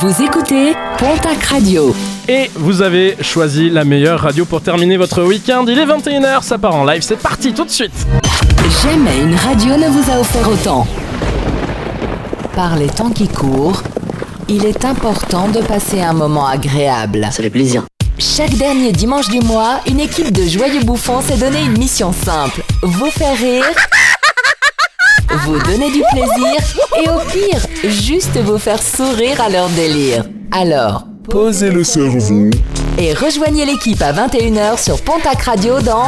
Vous écoutez Pontac Radio. Et vous avez choisi la meilleure radio pour terminer votre week-end. Il est 21h, ça part en live, c'est parti tout de suite. Jamais une radio ne vous a offert autant. Par les temps qui courent, il est important de passer un moment agréable. Ça fait plaisir. Chaque dernier dimanche du mois, une équipe de joyeux bouffons s'est donné une mission simple. Vous faire rire, vous donner du plaisir et au pire, juste vous faire sourire à leur délire. Alors, Posez le cerveau. et rejoignez l'équipe à 21h sur Pontac Radio dans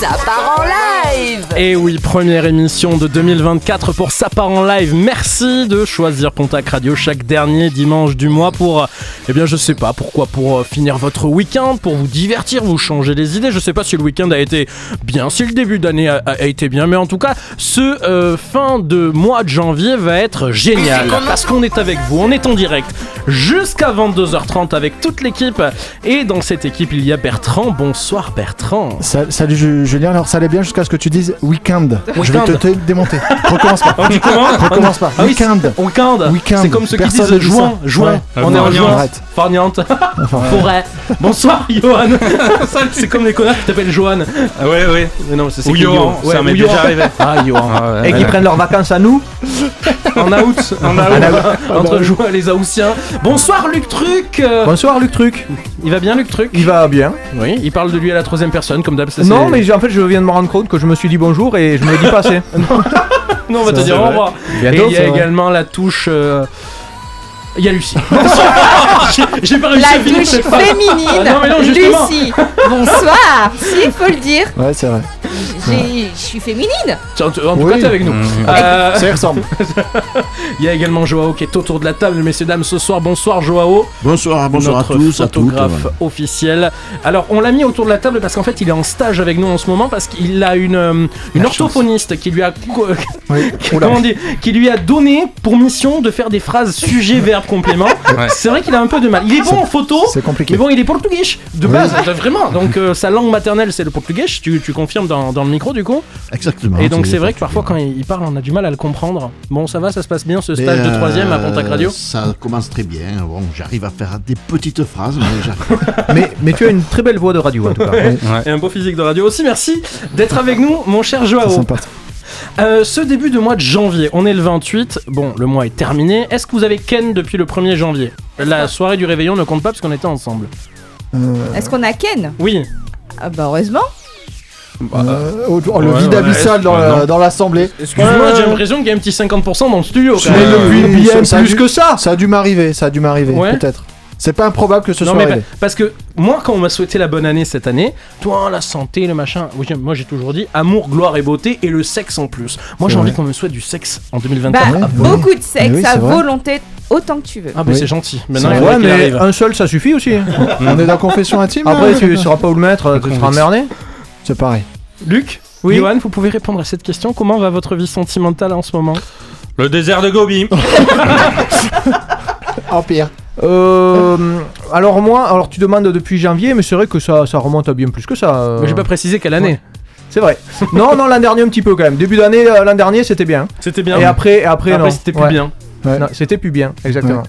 Ça part en live Et oui, première émission de 2024 pour Ça part en live. Merci de choisir Pontac Radio chaque dernier dimanche du mois pour, eh bien, je sais pas pourquoi, pour euh, finir votre week-end, pour vous divertir, vous changer les idées. Je sais pas si le week-end a été bien, si le début d'année a, a été bien, mais en tout cas, ce euh, fin de mois de janvier va être génial parce qu'on est avec vous, on est en direct jusqu'à 22h30 avec toute l'équipe. Et dans cette équipe, il y a Bertrand. Bonsoir Bertrand. Sa- Salut Ju- Julien, alors ça allait bien jusqu'à ce que tu dises week-end. Je vais te, te démonter. Recommence pas. On dit comment Recommence pas. Ah Week-end. Week-end. Week-end. C'est comme ceux qui disent juin. Juin. Ouais. On est en juin. Enfin, Forêt. Bonsoir, Johan. C'est comme les connards qui t'appellent Johan. Ah ouais, ouais. Mais non, c'est c'est Ou Johan, ça m'est déjà arrivé. Ah, Johan. Et Et qui prennent leurs vacances à nous En août. En août. Entre juin et les Aoussiens. Bonsoir, Luc Truc. Bonsoir Luc Truc. Il va bien, Luc Truc? Il va bien. Oui, il parle de lui à la troisième personne, comme d'hab. ça, Non, c'est- mais en fait, je viens de me rendre compte que je me suis dit bonjour et je me l'ai dit pas assez. Non, on va te dire au revoir. Et il y a également la touche. euh, Il y a Lucie. J'ai- J'ai pas réussi La à finir touche cette phrase. féminine, Ah non, mais non, justement. Lucie. Bonsoir. si, il faut le dire. Ouais, c'est vrai. J'ai- Je suis féminine. Tiens, tu- En tout Oui. cas, t'es avec nous. Mmh. Euh, Ça y ressemble. Il y a également Joao qui est autour de la table, messieurs, dames, ce soir. Bonsoir, Joao. Bonsoir, bonsoir à notre tous, à toutes. photographe voilà. officiel. Alors, on l'a mis autour de la table parce qu'en fait, il est en stage avec nous en ce moment parce qu'il a une, euh, une La orthophoniste qui lui a co- Oui. Oula. comment dire, qui lui a donné pour mission de faire des phrases sujet verbe complément. Ouais. C'est vrai qu'il a un peu de mal. Il est bon en photo. C'est compliqué. Mais bon, il est portugais de Oui. base, vraiment. Donc euh, sa langue maternelle c'est le portugais. Tu, tu confirmes dans, dans le micro du coup. Exactement. Et donc c'est vrai que parfois quand il il parle, on a du mal à le comprendre. Bon, ça va, ça se passe bien ce stage de euh, troisième à Pontac Radio. Ça commence très bien. Bon, j'arrive à faire des petites phrases, mais j'arrive. mais, mais tu as une très belle voix de radio en tout cas. Et un beau physique de radio aussi. Merci d'être avec nous, mon cher C'est Joao. Euh, ce début de mois de janvier, on est le 28. Bon, le mois est terminé. Est-ce que vous avez Ken depuis le 1er janvier? La soirée du réveillon ne compte pas parce qu'on était ensemble. Euh, Est-ce qu'on a Ken? Oui. ah Bah heureusement. euh, oh, oh, le ouais, vide ouais, abyssal dans, ouais, la- non. dans l'assemblée. Excuse-moi, j'ai l'impression qu'il y a un petit 50% dans le studio. quand Mais même. depuis bien ça plus dû- que ça. Ça a dû m'arriver. Ça a dû m'arriver. Ouais. Peut-être. C'est pas improbable que ce Non soit mais arrivé. pa- parce que moi quand on m'a souhaité la bonne année cette année, toi la santé, le machin, oui, moi j'ai toujours dit amour, gloire et beauté et le sexe en plus. Moi j'ai envie qu'on me souhaite du sexe en Bah 2024. ouais. beaucoup de sexe Oui, à vrai. volonté, autant que tu veux. Ah bah Oui. c'est gentil. Maintenant il Ouais, mais arrive. un seul ça suffit aussi. hein. On est dans confession intime. Après, là, tu sauras pas où le mettre, tu seras emmerdé. C'est pareil. Luc, Oui. Johan, vous pouvez répondre à cette question. Comment va votre vie sentimentale en ce moment? Le désert de Gobi. Empire. Euh, alors moi, alors tu demandes depuis janvier, mais c'est vrai que ça, ça remonte à bien plus que ça. euh. Mais j'ai pas précisé quelle année. C'est vrai. non, non, l'an dernier un petit peu quand même. Début d'année, euh, l'an dernier c'était bien. C'était bien. Et après, et après, Après, non. c'était plus Ouais. bien. Ouais. Non, c'était plus bien, exactement.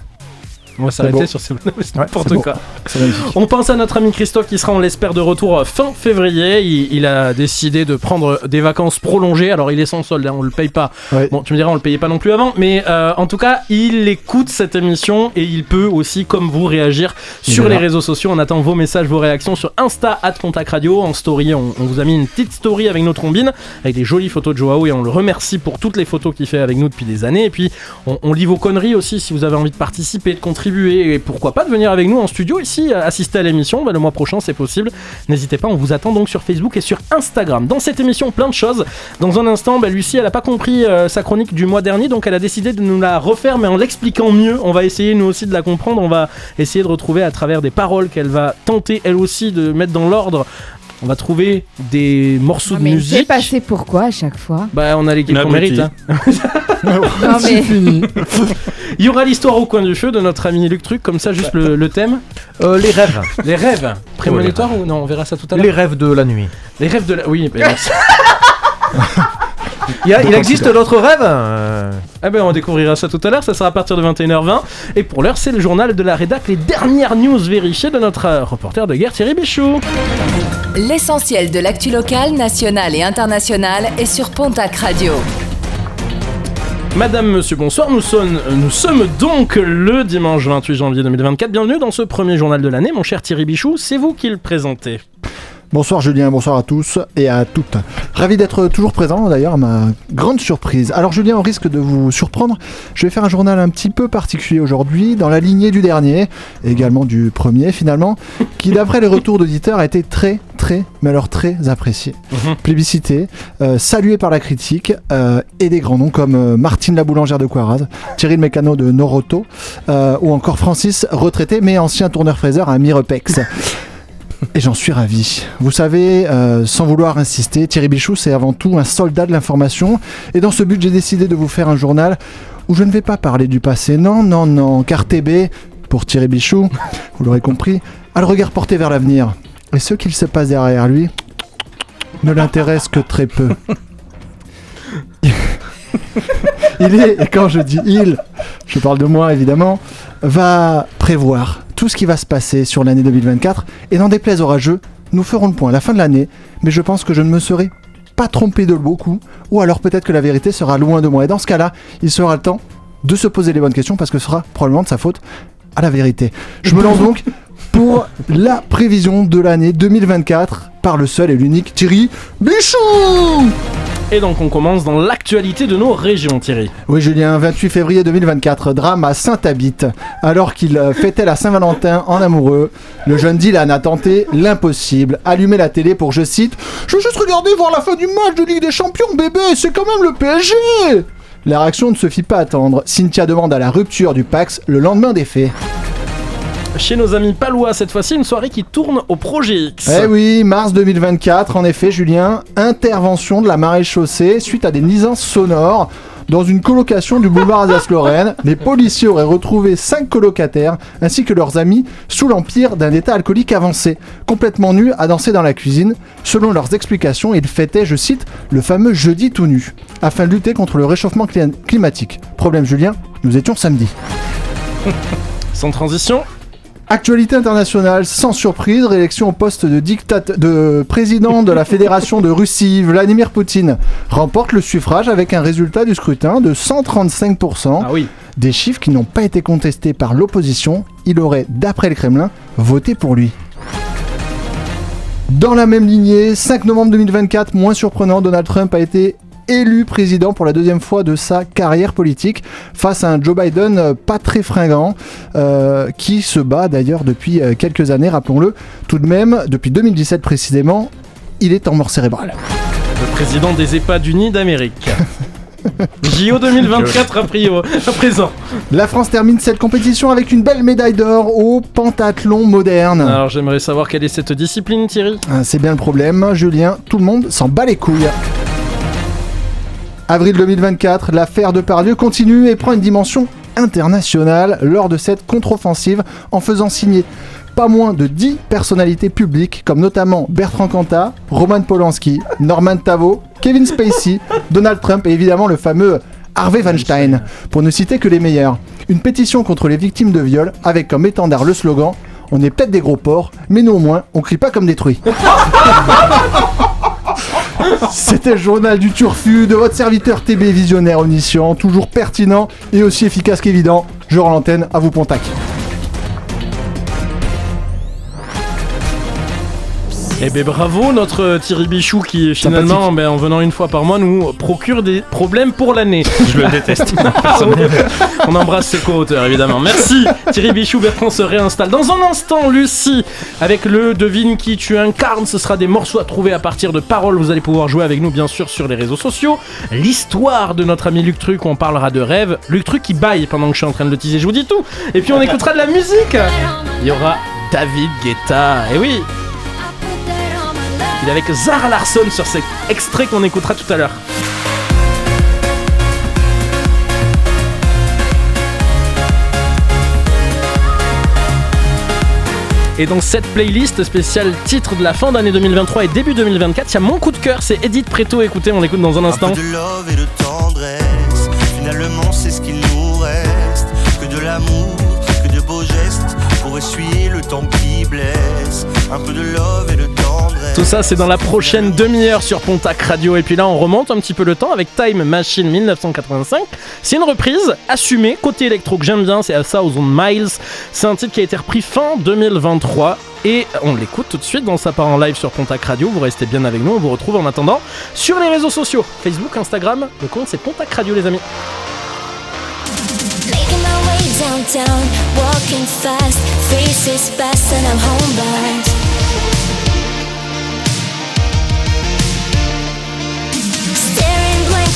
On va s'arrêter sur ces Ouais, n'importe quoi. Magnifique. On pense à notre ami Christophe qui sera, on l'espère, de retour fin février. Il, il a décidé de prendre des vacances prolongées. Alors il est sans solde, hein, on le paye pas. Ouais. Bon, tu me diras, on le payait pas non plus avant. Mais euh, en tout cas, il écoute cette émission et il peut aussi, comme vous, réagir sur les réseaux sociaux. On attend vos messages, vos réactions sur Insta, at Pontac Radio. En story, on, on vous a mis une petite story avec nos trombines, avec des jolies photos de Joao et on le remercie pour toutes les photos qu'il fait avec nous depuis des années. Et puis, on, on lit vos conneries aussi si vous avez envie de participer, de contribuer et pourquoi pas de venir avec nous en studio ici, euh, assister à l'émission. Bah, le mois prochain, c'est possible. N'hésitez pas, on vous attend donc sur Facebook et sur Instagram. Dans cette émission, plein de choses. Dans un instant, bah, Lucie, elle a pas compris euh, sa chronique du mois dernier, donc elle a décidé de nous la refaire, mais en l'expliquant mieux. On va essayer nous aussi de la comprendre. On va essayer de retrouver à travers des paroles qu'elle va tenter elle aussi de mettre dans l'ordre. On va trouver des morceaux Non, de mais musique. passé pourquoi à chaque fois? Bah, on a l'équipe qu'on mérite. hein. Non C'est mais fini. Il y aura l'histoire au coin du feu de notre ami Luc Truc, comme ça, juste le, le thème. Euh, les rêves. Les rêves. Prémonitoire ou non On verra ça tout à l'heure. Les rêves de la nuit. Les rêves de la. Oui, mais merci. Il, y a- il existe d'autres rêves euh, Eh ben on découvrira ça tout à l'heure, ça sera à partir de 21h20. Et pour l'heure, c'est le journal de la rédac, les dernières news vérifiées de notre reporter de guerre Thierry Bichou. L'essentiel de l'actu locale, nationale et internationale est sur Pontac Radio. Madame, monsieur, bonsoir, nous sommes, nous sommes donc le dimanche 28 janvier 2024. Bienvenue dans ce premier journal de l'année, mon cher Thierry Bichou, c'est vous qui le présentez. Bonsoir Julien, bonsoir à tous et à toutes. Ravi d'être toujours présent d'ailleurs à ma grande surprise. Alors Julien, au risque de vous surprendre, je vais faire un journal un petit peu particulier aujourd'hui, dans la lignée du dernier, également du premier finalement, qui d'après les retours d'auditeurs a été très très, mais alors très apprécié. Mhm. Plébiscité, euh, salué par la critique, euh, et des grands noms comme euh, Martine la boulangère de Coiraz, Thierry le mécano de Noroto, ou encore Francis, retraité mais ancien tourneur-fraiseur à Mirepex. Et j'en suis ravi. Vous savez, euh, sans vouloir insister, Thierry Bichou, c'est avant tout un soldat de l'information. Et dans ce but, j'ai décidé de vous faire un journal où je ne vais pas parler du passé. Non, non, non. Car TB, pour Thierry Bichou, vous l'aurez compris, a le regard porté vers l'avenir. Et ce qu'il se passe derrière lui ne l'intéresse que très peu. il est, et quand je dis il, je parle de moi évidemment, va prévoir tout ce qui va se passer sur l'année 2024. Et n'en déplaise au rageux, nous ferons le point à la fin de l'année, mais je pense que je ne me serai pas trompé de beaucoup, ou alors peut-être que la vérité sera loin de moi. Et dans ce cas-là, il sera le temps de se poser les bonnes questions parce que ce sera probablement de sa faute à la vérité. Je me lance donc pour la prévision de l'année 2024 par le seul et l'unique Thierry Bichou Et donc on commence dans l'actualité de nos régions, Thierry. Oui, Julien, 28 février 2024, drame à Saint-Habit. Alors qu'il euh, fêtait la Saint-Valentin en amoureux, le jeune Dylan a tenté l'impossible. Allumer la télé pour, je cite, Je veux juste regarder voir la fin du match de Ligue des Champions, bébé, c'est quand même le PSG La réaction ne se fit pas attendre. Cynthia demande à la rupture du Pax le lendemain des faits. Chez nos amis palois, cette fois-ci, une soirée qui tourne au Projet X. Eh oui, mars 2024, en effet, Julien, intervention de la marée chaussée suite à des nuisances sonores. Dans une colocation du boulevard Alsace-Lorraine, les policiers auraient retrouvé cinq colocataires ainsi que leurs amis sous l'empire d'un état alcoolique avancé, complètement nus à danser dans la cuisine. Selon leurs explications, ils fêtaient, je cite, le fameux jeudi tout nu, afin de lutter contre le réchauffement cli- climatique. Problème Julien, nous étions samedi. Sans transition, Actualité internationale, sans surprise, réélection au poste de, dictat de président de la Fédération de Russie, Vladimir Poutine remporte le suffrage avec un résultat du scrutin de 135%, ah oui, des chiffres qui n'ont pas été contestés par l'opposition. Il aurait, d'après le Kremlin, voté pour lui. Dans la même lignée, 5 novembre 2024, moins surprenant, Donald Trump a été élu président pour la deuxième fois de sa carrière politique face à un Joe Biden euh, pas très fringant euh, qui se bat d'ailleurs depuis euh, quelques années, rappelons-le. Tout de même, depuis 2017 précisément, il est en mort cérébrale. le président des EHPAD unis d'Amérique. JO 2024 à, prio, à présent. La France termine cette compétition avec une belle médaille d'or au pentathlon moderne. Alors j'aimerais savoir quelle est cette discipline, Thierry? Ah, C'est bien le problème, Julien, tout le monde s'en bat les couilles. Avril 2024, l'affaire de Pardieu continue et prend une dimension internationale lors de cette contre-offensive en faisant signer pas moins de 10 personnalités publiques comme notamment Bertrand Cantat, Roman Polanski, Norman Tavo, Kevin Spacey, Donald Trump et évidemment le fameux Harvey Weinstein, pour ne citer que les meilleurs. Une pétition contre les victimes de viol avec comme étendard le slogan On est peut-être des gros porcs, mais nous au moins, on crie pas comme détruits. C'était le journal du Turfu de votre serviteur TB visionnaire omniscient, toujours pertinent et aussi efficace qu'évident. Je rends l'antenne à vous Pontac. Eh ben bravo notre Thierry Bichou qui finalement, ben, en venant une fois par mois, nous procure des problèmes pour l'année. Je le déteste. On embrasse ses co-auteurs évidemment. Merci Thierry Bichou, Bertrand se réinstalle. Dans un instant, Lucie, avec le devine qui tu incarnes, ce sera des morceaux à trouver à partir de paroles. Vous allez pouvoir jouer avec nous bien sûr sur les réseaux sociaux. L'histoire de notre ami Luc Truc, on parlera de rêve. Luc Truc qui baille pendant que je suis en train de le teaser, je vous dis tout. Et puis on écoutera de la musique. Il y aura David Guetta. Et oui, il est avec Zara Larson sur cet extrait qu'on écoutera tout à l'heure. Et dans cette playlist spéciale titre de la fin d'année 2023 et début 2024, il y a mon coup de cœur, c'est Edith Preto. Écoutez, on l'écoute dans un instant. Un peu de love et de tendresse. Finalement, c'est ce qu'il nous reste. Que de l'amour, que de beaux gestes pour essuyer le temps qui blesse. Un peu de love et. Tout ça, c'est dans la prochaine demi-heure sur Pontac Radio. Et puis là, on remonte un petit peu le temps avec Time Machine 1985. C'est une reprise assumée, côté électro que j'aime bien, c'est A Thousand Miles. C'est un titre qui a été repris fin 2023. Et on l'écoute tout de suite dans sa part en live sur Pontac Radio. Vous restez bien avec nous. On vous retrouve en attendant sur les réseaux sociaux Facebook, Instagram. Le compte, c'est Pontac Radio, les amis.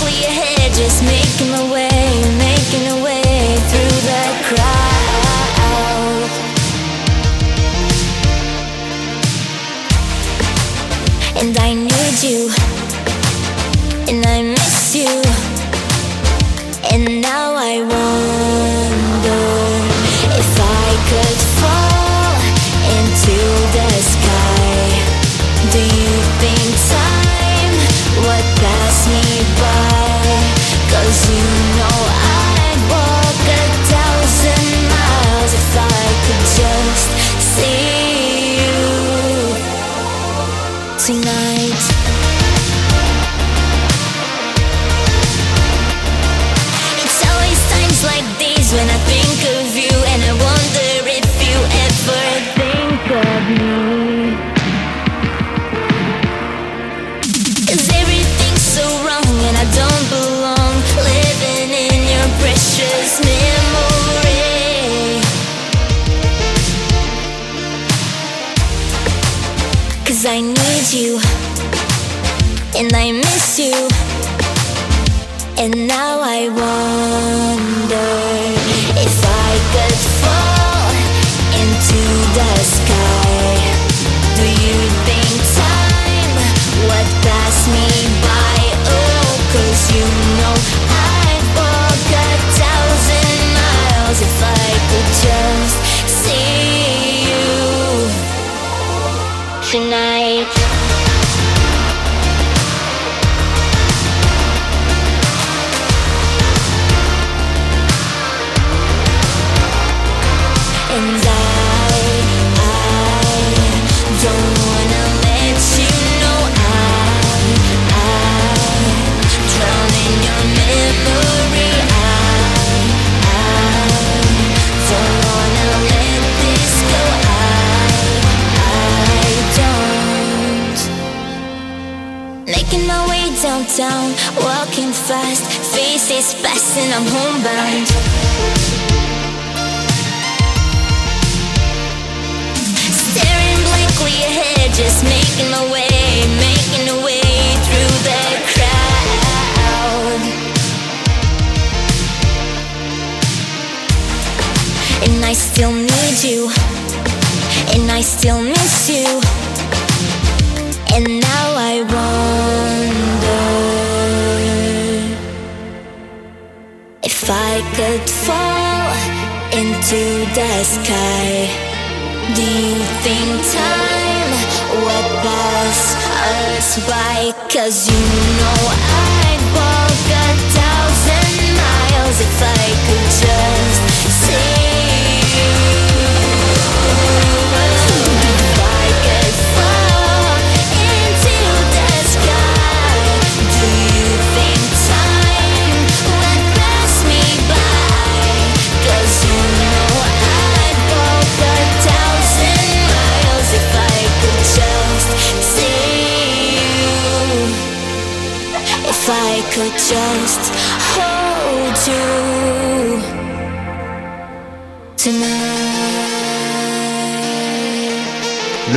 Ahead, just making my way, making a way through the crowd. And I need you, and I miss you. And now I wonder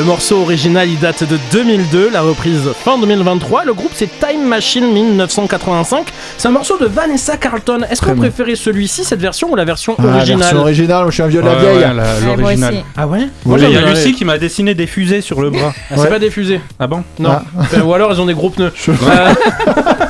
Le morceau original, il date de 2002, la reprise fin 2023. Le groupe, c'est Time Machine 1985. C'est un morceau de Vanessa Carlton. Est-ce que vous préférez celui-ci, cette version, ou la version Ah, originale version originale, moi je suis un vieux de la vieille. ouais, la- Ouais, moi l'original. aussi. Ah ouais Moi, il y a j'en ai- Lucie qui m'a dessiné des fusées sur le bras. Ah, C'est Ouais. pas des fusées. Ah bon? Non. Ah. Enfin, ou alors ils ont des gros pneus. Euh,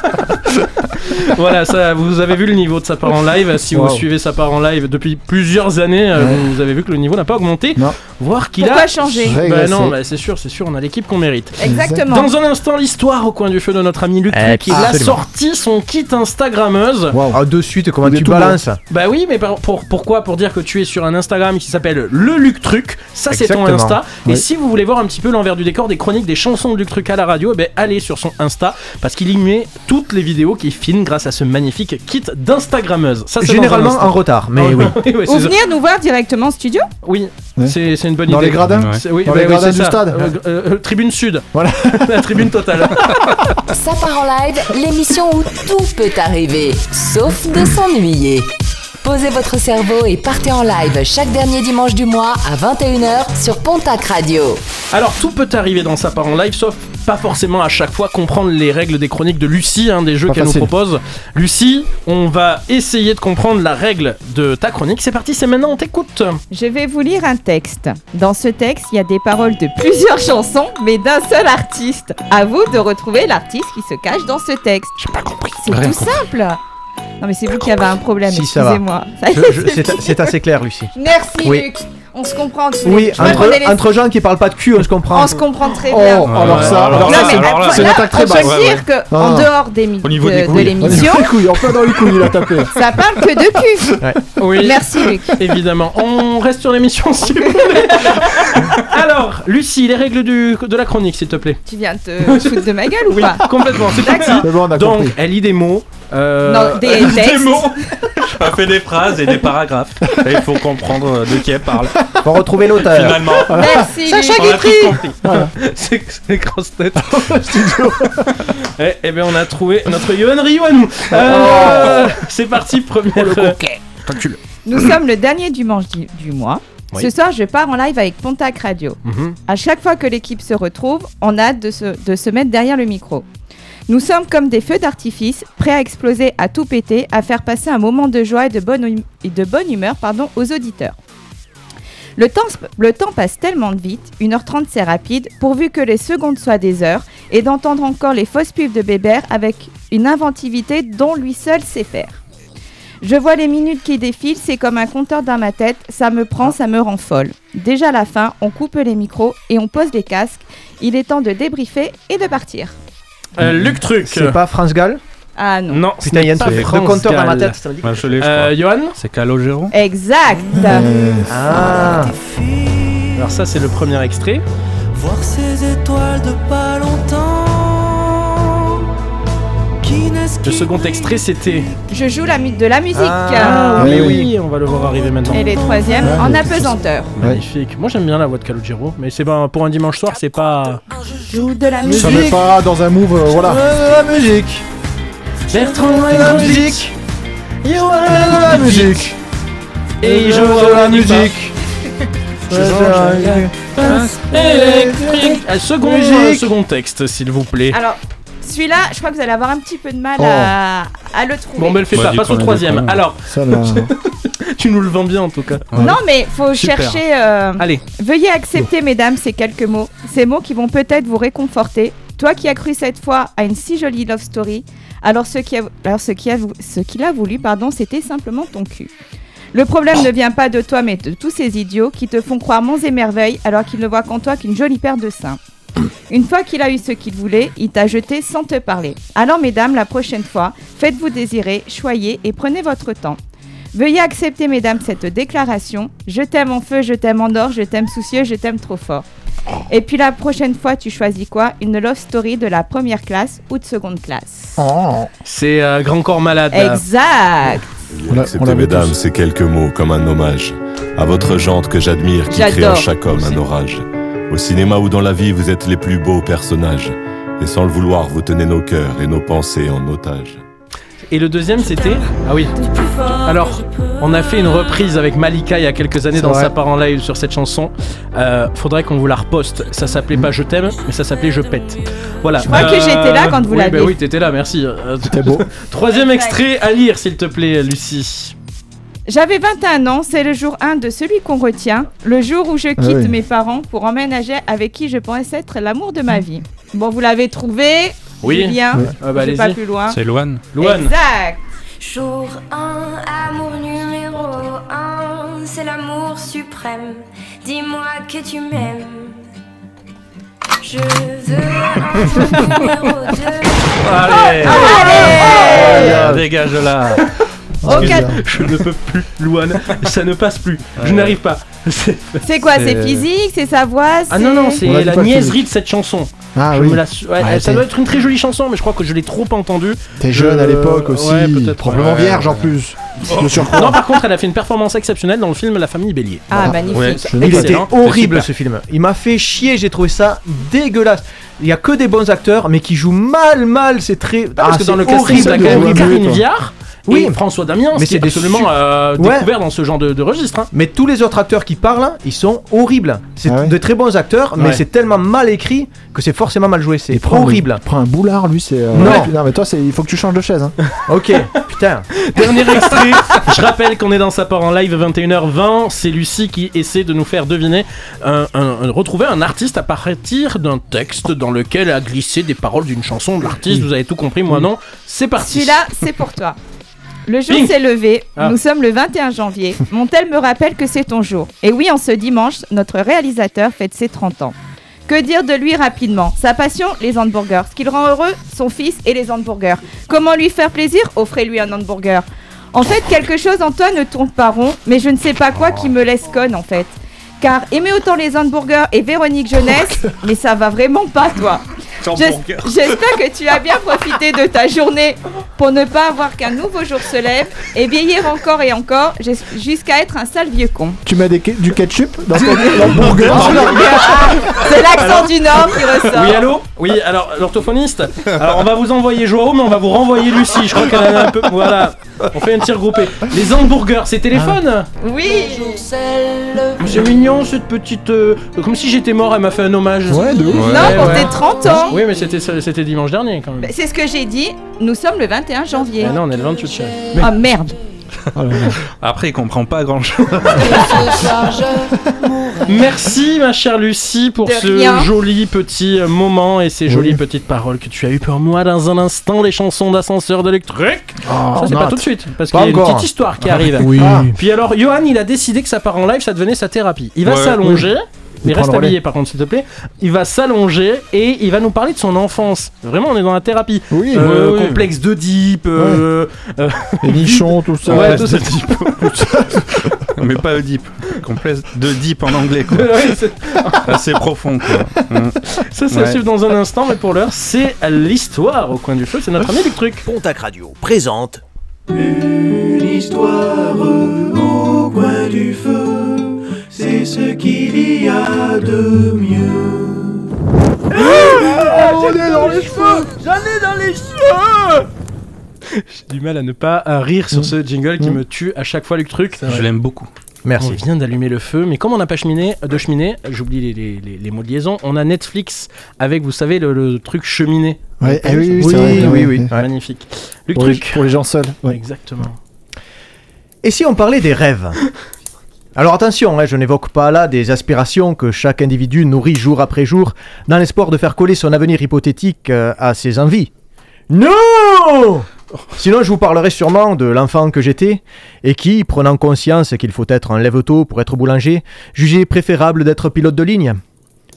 voilà, ça, vous avez vu le niveau de sa part en live. Si vous Wow. suivez sa part en live depuis plusieurs années, euh, Ouais. vous avez vu que le niveau n'a pas augmenté. Non. Voire qu'il a. Ouais. Bah non, bah c'est sûr, c'est sûr, on a l'équipe qu'on mérite. Exactement. Dans un instant, l'histoire au coin du feu de notre ami Luc qui il a sorti son kit Instagrammeuse. Waouh. Ah, de suite, comment tu balances Bah oui, mais pour, pourquoi? Pour dire que tu es sur un Instagram qui s'appelle le Luc Truc. Ça, c'est ton. Insta. Et si vous voulez voir un petit peu l'envers du décor des chroniques des chansons de Luc Truc à la radio, eh ben, allez sur son Insta parce qu'il y met toutes les vidéos qu'il filme grâce à ce magnifique kit d'Instagrammeuse. Ça, Généralement un en retard, mais oui. oui, ouais, Ou ça. venir nous voir directement en studio Oui, Ouais. c'est c'est une bonne Dans idée. les gradins oui, Dans bah les oui, gradins c'est du ça. stade. Euh, euh, tribune sud. Voilà. La tribune totale. Ça part en live, l'émission où tout peut arriver, sauf de s'ennuyer. Posez votre cerveau et partez en live chaque dernier dimanche du mois à 21h sur Pontac Radio. Alors tout peut arriver dans sa part en live, sauf pas forcément à chaque fois comprendre les règles des chroniques de Lucie, hein, des jeux qu'elle nous propose. Lucie, on va essayer de comprendre la règle de ta chronique. C'est parti, c'est maintenant, on t'écoute. Je vais vous lire un texte. Dans ce texte, il y a des paroles de plusieurs chansons, mais d'un seul artiste. À vous de retrouver l'artiste qui se cache dans ce texte. J'ai pas compris. C'est tout simple. Non mais c'est vous qui avez un problème, Si, excusez-moi. C'est assez clair, Lucie. Merci Oui. Luc. On se comprend. Oui, entre, les- entre gens qui parlent pas de cul, on se comprend. On se comprend très Oh, bien. alors ça, alors alors Non, ça, mais c'est- alors là, après, c'est une attaque très on peut basse. Dire que Ah. en dehors des mi- Au niveau de, des de couilles. l'émission, en plein dans les couilles, il a tapé. ça parle que de cul. Oui. Merci Luc. Évidemment, on reste sur l'émission s'il vous plaît. Alors, Lucie, les règles du- de la chronique, s'il te plaît. Tu viens de te foutre de ma gueule ou Oui, pas? complètement, c'est bon, Donc, elle lit des mots. Euh, Non, des Des textes. mots On fait des phrases et des paragraphes. Il faut comprendre euh, de qui elle parle. Faut retrouver l'auteur. Finalement, Merci on Luc. a tous compris. c'est grosse tête. eh, eh ben on a trouvé notre Yohan Ryu à nous. Euh, C'est parti, première. Nous sommes le dernier dimanche du, du mois. Oui. Ce soir, je pars en live avec Pontac Radio. Mhm. À chaque fois que l'équipe se retrouve, on a hâte de se, de se mettre derrière le micro. Nous sommes comme des feux d'artifice, prêts à exploser, à tout péter, à faire passer un moment de joie et de bonne, hum- et de bonne humeur pardon, aux auditeurs. Le temps, sp- le temps passe tellement vite, 1h30 c'est rapide, pourvu que les secondes soient des heures, et d'entendre encore les fausses pubs de Bébert avec une inventivité dont lui seul sait faire. Je vois les minutes qui défilent, c'est comme un compteur dans ma tête, ça me prend, ça me rend folle. Déjà à la fin, on coupe les micros et on pose les casques. Il est temps de débriefer et de partir. Euh, Luc Truc. C'est pas France Gall Ah non. Non, Putain, il y a n'est un pas truc de France compteur dans ma Gall. tête. ça me dit- Moi, je l'ai, je Euh, crois. Johan C'est Calogero Exact. Ah, Alors ça c'est le premier extrait. Voir ces étoiles de pas Le second extrait c'était. Je joue la de la musique. Ah, oui, oui, oui, on va le voir arriver maintenant. Et les troisièmes Ouais, en mais apesanteur. Magnifique. Moi j'aime bien la voix de Calogero, mais c'est pas pour un dimanche soir, c'est pas. Je joue de la Ça musique. met pas dans un move, euh, voilà. la musique. Bertrand La musique. La musique. Et je joue la musique. électrique. Ah, second, Musique. euh, second texte, s'il vous plaît. Alors, celui-là, je crois que vous allez avoir un petit peu de mal Oh. à, à le trouver. Bon, ben le fais pas, passe au troisième. Alors, Ça, là. tu nous le vends bien en tout cas. Non, mais faut Super. chercher. euh, Allez, Veuillez accepter, mesdames, ces quelques mots. Ces mots qui vont peut-être vous réconforter. Toi qui as cru cette fois à une si jolie love story, alors ce qui a, alors ce qui a, ce qu'il a voulu, pardon, c'était simplement ton cul. Le problème ne vient pas de toi, mais de tous ces idiots qui te font croire monts et merveilles alors qu'ils ne voient qu'en toi qu'une jolie paire de seins. Une fois qu'il a eu ce qu'il voulait, il t'a jeté sans te parler. Alors, mesdames, la prochaine fois, faites-vous désirer, choyez et prenez votre temps. Veuillez accepter, mesdames, cette déclaration. Je t'aime en feu, je t'aime en or, je t'aime soucieux, je t'aime trop fort. Et puis la prochaine fois, tu choisis quoi? Une love story de la première classe ou de seconde classe? C'est euh, Grand Corps Malade. Exact On Acceptez, mesdames, tous. ces quelques mots comme un hommage à votre jante que j'admire qui crée en chaque homme un orage. Au cinéma ou dans la vie, vous êtes les plus beaux personnages. Et sans le vouloir, vous tenez nos cœurs et nos pensées en otage. Et le deuxième, c'était. Ah oui. Alors, on a fait une reprise avec Malika il y a quelques années dans vrai. sa part en live sur cette chanson. Euh, faudrait qu'on vous la reposte. Ça s'appelait pas Je t'aime, mais ça s'appelait Je pète. Voilà. Je crois que j'étais là quand vous oui, l'aviez. bah oui, t'étais là, merci. Euh, C'était beau. Troisième extrait à lire, s'il te plaît, Lucie. J'avais 21 ans, c'est le jour 1 de celui qu'on retient, le jour où je quitte Ah oui. mes parents pour emménager avec qui je pensais être l'amour de ma vie. Bon, vous l'avez trouvé Oui. Ah bah, vais pas plus loin. C'est Loane. Louane. Exact. Jour 1, amour numéro 1, c'est l'amour suprême. Dis-moi que tu m'aimes. Je veux un jour numéro 2. Allez, Allez Dégage de là Je ne peux plus, Louane. Ça ne passe plus. Je n'arrive pas. C'est- quoi C'est physique C'est sa voix Ah non, non, c'est a la niaiserie de cette chanson. Ah Je oui. me la su- ouais, Ouais, ça doit être une très jolie chanson, mais je crois que je l'ai trop entendue. T'es jeune à Euh, l'époque aussi. ouais, peut-être, Probablement ouais. vierge en plus. Le surcroît. Non, par contre, elle a fait une performance exceptionnelle dans le film La famille Bélier. Ah, Voilà. magnifique. Ouais. Il était Excellent. horrible ce film. Il m'a fait chier, j'ai trouvé ça dégueulasse. Il y a que des bons acteurs, mais qui jouent mal, mal. C'est très. Ah, parce que c'est dans le casting, horrible. t'as quand même Karine. Viard Oui. et François Damiens, Mais c'est absolument su- euh, Ouais. découvert dans ce genre de, de registre. hein. Mais tous les autres acteurs qui parlent, ils sont horribles. C'est Ah ouais de très bons acteurs, mais Ouais. c'est tellement mal écrit que c'est forcément mal joué. C'est horrible. Prends un boulard, lui, c'est. euh, Non. Non, mais toi, c'est- il faut que tu changes de chaise. Hein. Ok, putain. Dernier extrait. Je rappelle qu'on est dans sa part en live 21h20. C'est Lucie qui essaie de nous faire deviner, un, un- un- retrouver un artiste à partir d'un texte dans lequel a glissé des paroles d'une chanson de l'artiste. Vous avez tout compris, moi non? C'est parti. Celui-là, c'est pour toi. Le jour s'est levé, Ah. nous sommes le 21 janvier. Mon tel me rappelle que c'est ton jour. Et oui, en ce dimanche, notre réalisateur fête ses 30 ans. Que dire de lui rapidement? Sa passion, les hamburgers. Ce qui le rend heureux, son fils et les hamburgers. Comment lui faire plaisir? Offrez-lui un hamburger. En fait, quelque chose en toi ne tourne pas rond, mais je ne sais pas quoi qui me laisse conne en fait. Car aimer autant les hamburgers et Véronique Jeunesse, mais ça va vraiment pas toi. J'es- J'espère que tu as bien profité de ta journée pour ne pas avoir qu'un nouveau jour se lève et vieillir encore et encore jus- jusqu'à être un sale vieux con. Tu mets des du ketchup dans ton dans le burger? C'est l'accent du Nord qui ressort. Oui, allô? Oui, alors, l'orthophoniste. Alors, on va vous envoyer Joao, mais on va vous renvoyer Lucie. Je crois qu'elle en a un peu. Voilà. On fait un tir groupé. Les hamburgers, c'est téléphone? Oui. C'est mignon, cette petite. euh, Comme si j'étais mort, elle m'a fait un hommage. Ouais, de ouf. Non, Ouais, pour ouais. tes 30 ans. Oui, mais c'était c'était dimanche dernier quand même. Bah, C'est ce que j'ai dit. Nous sommes le 21 janvier. Ah non, on est le 28 chérie. Ah merde. Oh là là. Après, il comprend pas grand chose. Merci ma chère Lucie pour De ce rien. joli petit euh, moment et ces jolies petites paroles que tu as eues pour moi dans un instant, les chansons d'ascenseur d'électrique. Oh, Ça c'est pas tout de suite, parce qu'il y a une petite histoire qui arrive. Oui. Ah. Puis alors, Johan, il a décidé que ça part en live, ça devenait sa thérapie. Il va s'allonger. Il prend reste habillé par contre s'il te plaît. Il va s'allonger et il va nous parler de son enfance. Vraiment on est dans la thérapie. Oui, Euh, oui, oui. complexe d'Oedipe. euh, euh, Les nichons, tout ça. ouais, tout ça. Mais pas Oedipe. Complexe de deep en anglais, quoi. Ouais, c'est- Assez profond, quoi. Mm. ça, ça Ouais. suit dans un instant, mais pour l'heure, c'est l'histoire au coin du feu. C'est notre ami Luc Truc. Pontac Radio présente Une histoire au coin du feu, c'est ce qu'il y a de mieux. J'ai du mal à ne pas euh, rire sur ce jingle qui me tue à chaque fois, Luc Truc. Je l'aime beaucoup. On Merci. vient d'allumer le feu, mais comme on n'a pas cheminé, de cheminée, j'oublie les, les- les- les mots de liaison, on a Netflix avec, vous savez, le, le truc cheminée. Ouais, eh oui, oui, Oui, vrai, oui. Magnifique. Luc Pour, les, Truc. pour les gens seuls. Ouais. Exactement. Et si on parlait des rêves? Alors attention, hein, je n'évoque pas là des aspirations que chaque individu nourrit jour après jour dans l'espoir de faire coller son avenir hypothétique euh, à ses envies. Non Sinon, je vous parlerai sûrement de l'enfant que j'étais et qui, prenant conscience qu'il faut être un lève-tôt pour être boulanger, jugeait préférable d'être pilote de ligne.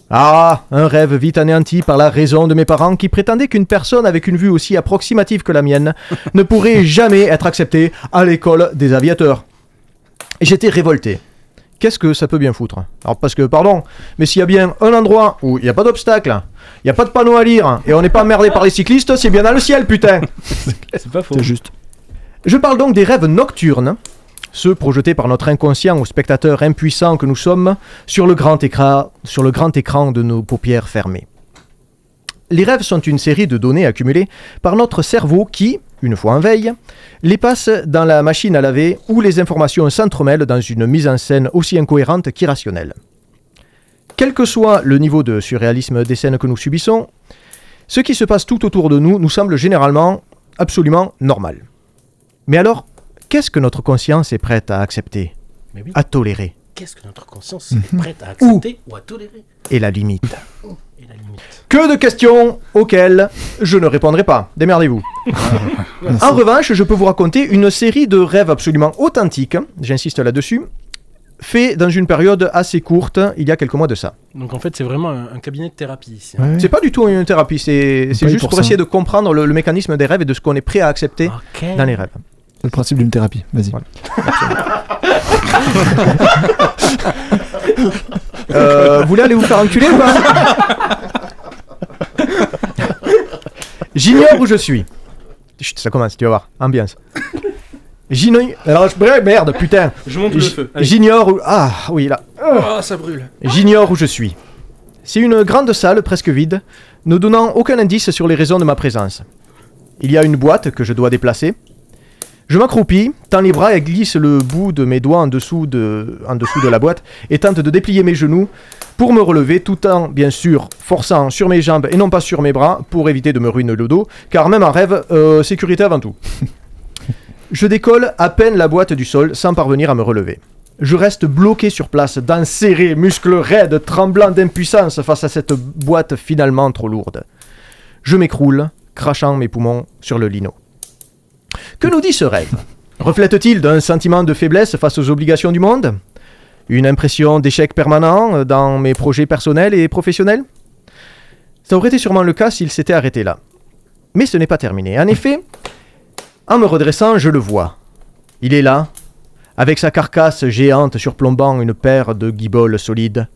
Ah, un rêve vite anéanti par la raison de mes parents qui prétendaient qu'une personne avec une vue aussi approximative que la mienne ne pourrait jamais être acceptée à l'école des aviateurs. J'étais révolté. Qu'est-ce que ça peut bien foutre Alors parce que, pardon, mais s'il y a bien un endroit où il n'y a pas d'obstacle, il n'y a pas de panneau à lire, et on n'est pas emmerdé par les cyclistes, c'est bien dans le ciel, putain C'est pas faux. C'est juste. Je parle donc des rêves nocturnes, ceux projetés par notre inconscient aux spectateurs impuissants que nous sommes sur le grand écran, sur le grand écran de nos paupières fermées. Les rêves sont une série de données accumulées par notre cerveau qui, une fois en veille, les passe dans la machine à laver où les informations s'entremêlent dans une mise en scène aussi incohérente qu'irrationnelle. Quel que soit le niveau de surréalisme des scènes que nous subissons, ce qui se passe tout autour de nous nous semble généralement absolument normal. Mais alors, qu'est-ce que notre conscience est prête à accepter, oui. à tolérer? Qu'est-ce que notre conscience est prête à accepter ou à tolérer Et la limite. Et la limite. Que de questions auxquelles je ne répondrai pas. Démerdez-vous. en revanche, je peux vous raconter une série de rêves absolument authentiques, j'insiste là-dessus, faits dans une période assez courte, il y a quelques mois de ça. Donc en fait, c'est vraiment un, un cabinet de thérapie ici. hein. Ouais. C'est pas du tout une thérapie, c'est juste pour ça. essayer de comprendre le, le mécanisme des rêves et de ce qu'on est prêt à accepter dans les rêves. C'est le principe d'une thérapie. Vas-y. Voilà. Euh, vous voulez aller vous faire enculer ou pas? J'ignore où je suis. Chut, ça commence, tu vas voir. Ambiance. J'ignore. Alors, je... merde, putain. Je monte le feu. J'ignore où. Ah, oui, là. Oh, ça brûle. J'ignore où je suis. C'est une grande salle presque vide, ne donnant aucun indice sur les raisons de ma présence. Il y a une boîte que je dois déplacer. Je m'accroupis, tends les bras et glisse le bout de mes doigts en dessous de, la boîte et tente de déplier mes genoux pour me relever tout en, bien sûr, forçant sur mes jambes et non pas sur mes bras pour éviter de me ruiner le dos, car même en rêve, euh, sécurité avant tout. Je décolle à peine la boîte du sol sans parvenir à me relever. Je reste bloqué sur place, dents serrées, muscles raides, tremblant d'impuissance face à cette boîte finalement trop lourde. Je m'écroule, crachant mes poumons sur le lino. Que nous dit ce rêve Reflète-t-il d'un sentiment de faiblesse face aux obligations du monde Une impression d'échec permanent dans mes projets personnels et professionnels Ça aurait été sûrement le cas s'il s'était arrêté là. Mais ce n'est pas terminé. En effet, en me redressant, je le vois. Il est là, avec sa carcasse géante surplombant une paire de guiboles solides.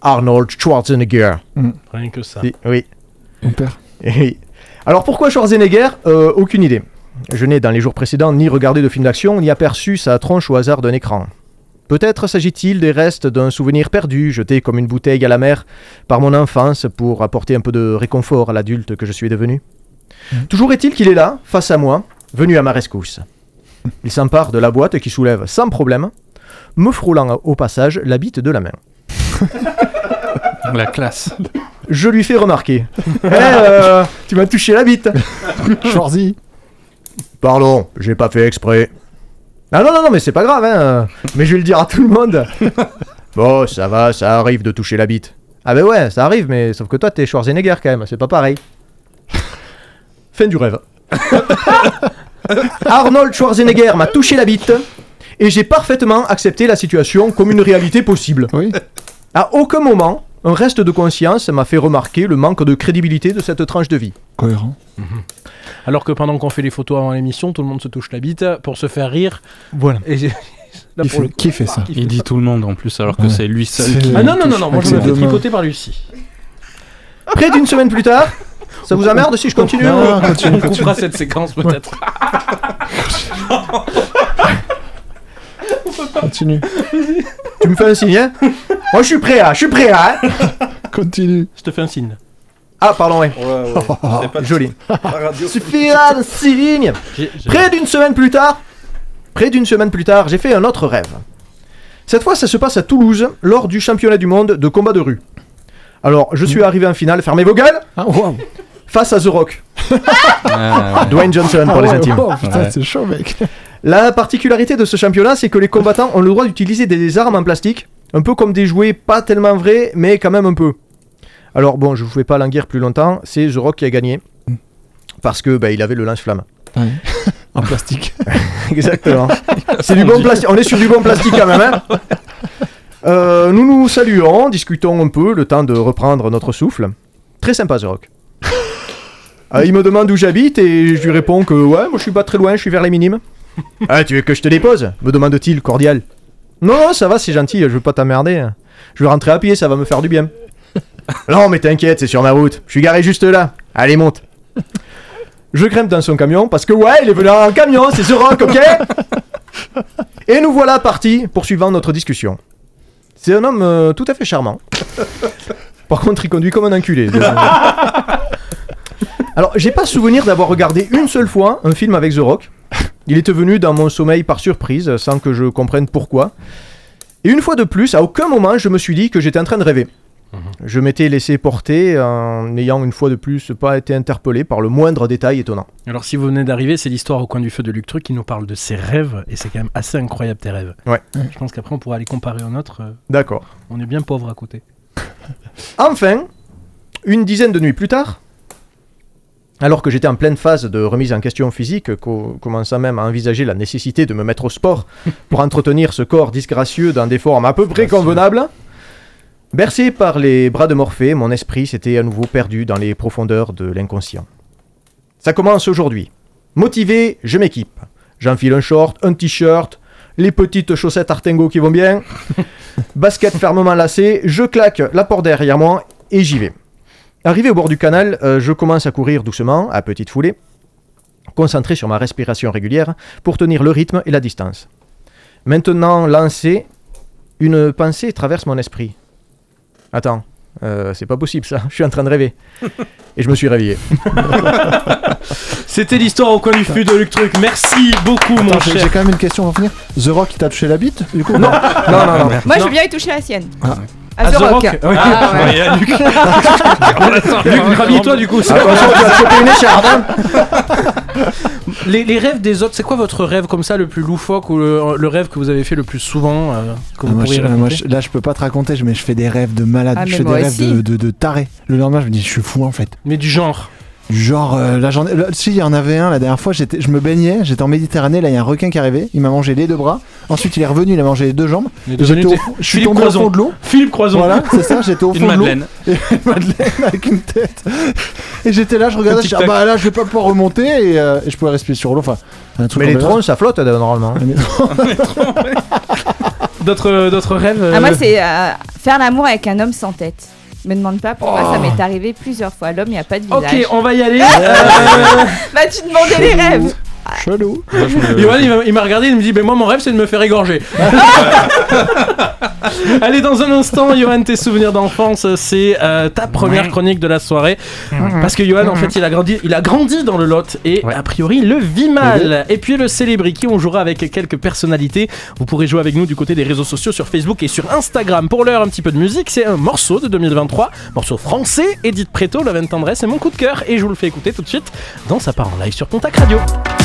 Arnold Schwarzenegger. Rien que ça. Oui. Mon père. Alors pourquoi Schwarzenegger? Euh, Aucune idée. Je n'ai dans les jours précédents ni regardé de film d'action, ni aperçu sa tronche au hasard d'un écran. Peut-être s'agit-il des restes d'un souvenir perdu, jeté comme une bouteille à la mer par mon enfance pour apporter un peu de réconfort à l'adulte que je suis devenu. Toujours est-il qu'il est là, face à moi, venu à ma rescousse. Il s'empare de la boîte qui soulève sans problème, me frôlant au passage la bite de la main. La classe. Je lui fais remarquer. Eh, euh, tu m'as touché la bite. Schwarzy. Pardon, j'ai pas fait exprès. Ah non, non, non, mais c'est pas grave, hein. Mais je vais le dire à tout le monde. Bon, ça va, ça arrive de toucher la bite. Ah ben ouais, ça arrive, mais sauf que toi, t'es Schwarzenegger quand même, c'est pas pareil. fin du rêve. Arnold Schwarzenegger m'a touché la bite et j'ai parfaitement accepté la situation comme une réalité possible. Oui. À aucun moment, un reste de conscience m'a fait remarquer le manque de crédibilité de cette tranche de vie. Cohérent. Alors que pendant qu'on fait les photos avant l'émission, tout le monde se touche la bite pour se faire rire. Voilà. Et là, Il Qui fait ça il fait dit tout le monde en plus, alors que Ouais. c'est lui seul qui. Ah non, non, non, non, moi je me fais tricoter par Lucie. Près d'une semaine plus tard, ça vous emmerde si je continue Non, ou- non, continue, On continue. coupera cette séquence peut-être. Continue. Tu me fais un signe, hein Moi, je suis prêt, là, je suis prêt, là, hein Continue. Je te fais un signe. Ah, pardon, ouais. Joli. Suffira d'un signe Près d'une semaine plus tard, près d'une semaine plus tard, j'ai fait un autre rêve. Cette fois, ça se passe à Toulouse, lors du championnat du monde de combat de rue. Alors, je suis arrivé en finale, fermez vos gueules, Ah, face à The Rock. Ah, ouais. Dwayne Johnson pour Ah les ouais, intimes. wow, putain, Ouais. c'est chaud, mec. La particularité de ce championnat, c'est que les combattants ont le droit d'utiliser des armes en plastique, un peu comme des jouets pas tellement vrais, mais quand même un peu. Alors bon, je vous fais pas languir plus longtemps, c'est The Rock qui a gagné. Parce que bah, il avait le lance-flamme. Ouais. En plastique. Exactement. c'est du bon plastique. On est sur du bon plastique quand même. hein. Euh, nous nous saluons, discutons un peu, le temps de reprendre notre souffle. Très sympa The Rock. Euh, il me demande où j'habite et je lui réponds que ouais, moi je suis pas très loin, je suis vers les minimes. ah, tu veux que je te dépose? me demande-t-il cordial. Non, non, ça va, c'est gentil, je veux pas t'emmerder. Je vais rentrer à pied, ça va me faire du bien. non, mais t'inquiète, c'est sur ma route. Je suis garé juste là. Allez, monte. Je grimpe dans son camion parce que ouais, il est venu en camion, c'est The Rock, ok? Et nous voilà partis poursuivant notre discussion. C'est un homme euh, tout à fait charmant. Par contre, il conduit comme un enculé. Alors, j'ai pas souvenir d'avoir regardé une seule fois un film avec The Rock. Il était venu dans mon sommeil par surprise, sans que je comprenne pourquoi. Et une fois de plus, à aucun moment, je me suis dit que j'étais en train de rêver. Je m'étais laissé porter en n'ayant une fois de plus pas été interpellé par le moindre détail étonnant. Alors si vous venez d'arriver, c'est l'histoire au coin du feu de Luc Truc qui nous parle de ses rêves et c'est quand même assez incroyable tes rêves. Ouais. Je pense qu'après on pourra les comparer aux nôtres. euh, D'accord. on est bien pauvre à côté. Enfin, une dizaine de nuits plus tard, alors que j'étais en pleine phase de remise en question physique, co- commençant même à envisager la nécessité de me mettre au sport pour entretenir ce corps disgracieux dans des formes à peu près convenables, bercé par les bras de Morphée, mon esprit s'était à nouveau perdu dans les profondeurs de l'inconscient. Ça commence aujourd'hui. Motivé, je m'équipe. J'enfile un short, un t-shirt, les petites chaussettes Artengo qui vont bien, basket fermement lacé, je claque la porte derrière moi et j'y vais. Arrivé au bord du canal, euh, je commence à courir doucement, à petite foulée, concentré sur ma respiration régulière pour tenir le rythme et la distance. Maintenant lancé, une pensée traverse mon esprit. Attends, euh, c'est pas possible ça, je suis en train de rêver. Et je me suis réveillé. C'était l'histoire au coin du feu de Luc Truc. Merci beaucoup mon Attends, j'ai cher. quand même une question de finir. The Rock, il t'a touché la bite du coup Non, non, non, non. Moi, je Non. bien y toucher la sienne. Ah. À Ah, The Rock. Rock. Oui. Ah, ouais. Et à Luc. Luc, rhabille-toi du coup. c'est- Attention, tu vas te choper une écharde. hein. Les, les rêves des autres, c'est quoi votre rêve comme ça le plus loufoque ou le, le rêve que vous avez fait le plus souvent euh, que Ah, moi, pourriez je- moi, raconter je- là, je peux pas te raconter, je- mais je fais des rêves de malade. Ah, je fais des moi rêves aussi. de, de, de taré. Le lendemain, je me dis, je suis fou en fait. Mais du genre. Du genre, euh, là, j'en ai- là, si, il y en avait un la dernière fois, j'étais, je me baignais, j'étais en Méditerranée, là, il y a un requin qui est arrivé, il m'a mangé les deux bras. Ensuite, il est revenu, il a mangé les deux jambes. Je suis tombé Croison. au fond de l'eau. Philippe Croison. Voilà, c'est ça, j'étais au Une fond de l'eau. Et une Madeleine avec une tête. Et j'étais là, je regardais, je dis, ah bah là, je vais pas pouvoir remonter et, euh, et je pouvais respirer sur l'eau. Enfin, un truc Mais les troncs, ça flotte euh, normalement. D'autres d'autres rêves Ah, moi, euh, c'est euh, faire l'amour avec un homme sans tête. Me demande pas pourquoi Oh. ça m'est arrivé plusieurs fois. L'homme, il n'y a pas de visage. Ok, on va y aller. Euh, Bah, tu demandais les rêves. Chelou. Johan, il m'a- il m'a regardé, il me dit Mais moi, mon rêve, c'est de me faire égorger. Allez, dans un instant, Johan, tes souvenirs d'enfance, c'est euh, ta première chronique de la soirée. Parce que Johan, en fait, il a grandi, il a grandi dans le Lot et a priori, le vit mal. Et puis, le Célébriki, on jouera avec quelques personnalités. Vous pourrez jouer avec nous du côté des réseaux sociaux sur Facebook et sur Instagram. Pour l'heure, un petit peu de musique. C'est un morceau de 2023, morceau français, Edith Preto, Love and Tendresse, c'est mon coup de cœur. Et je vous le fais écouter tout de suite dans sa part en live sur Contact Radio.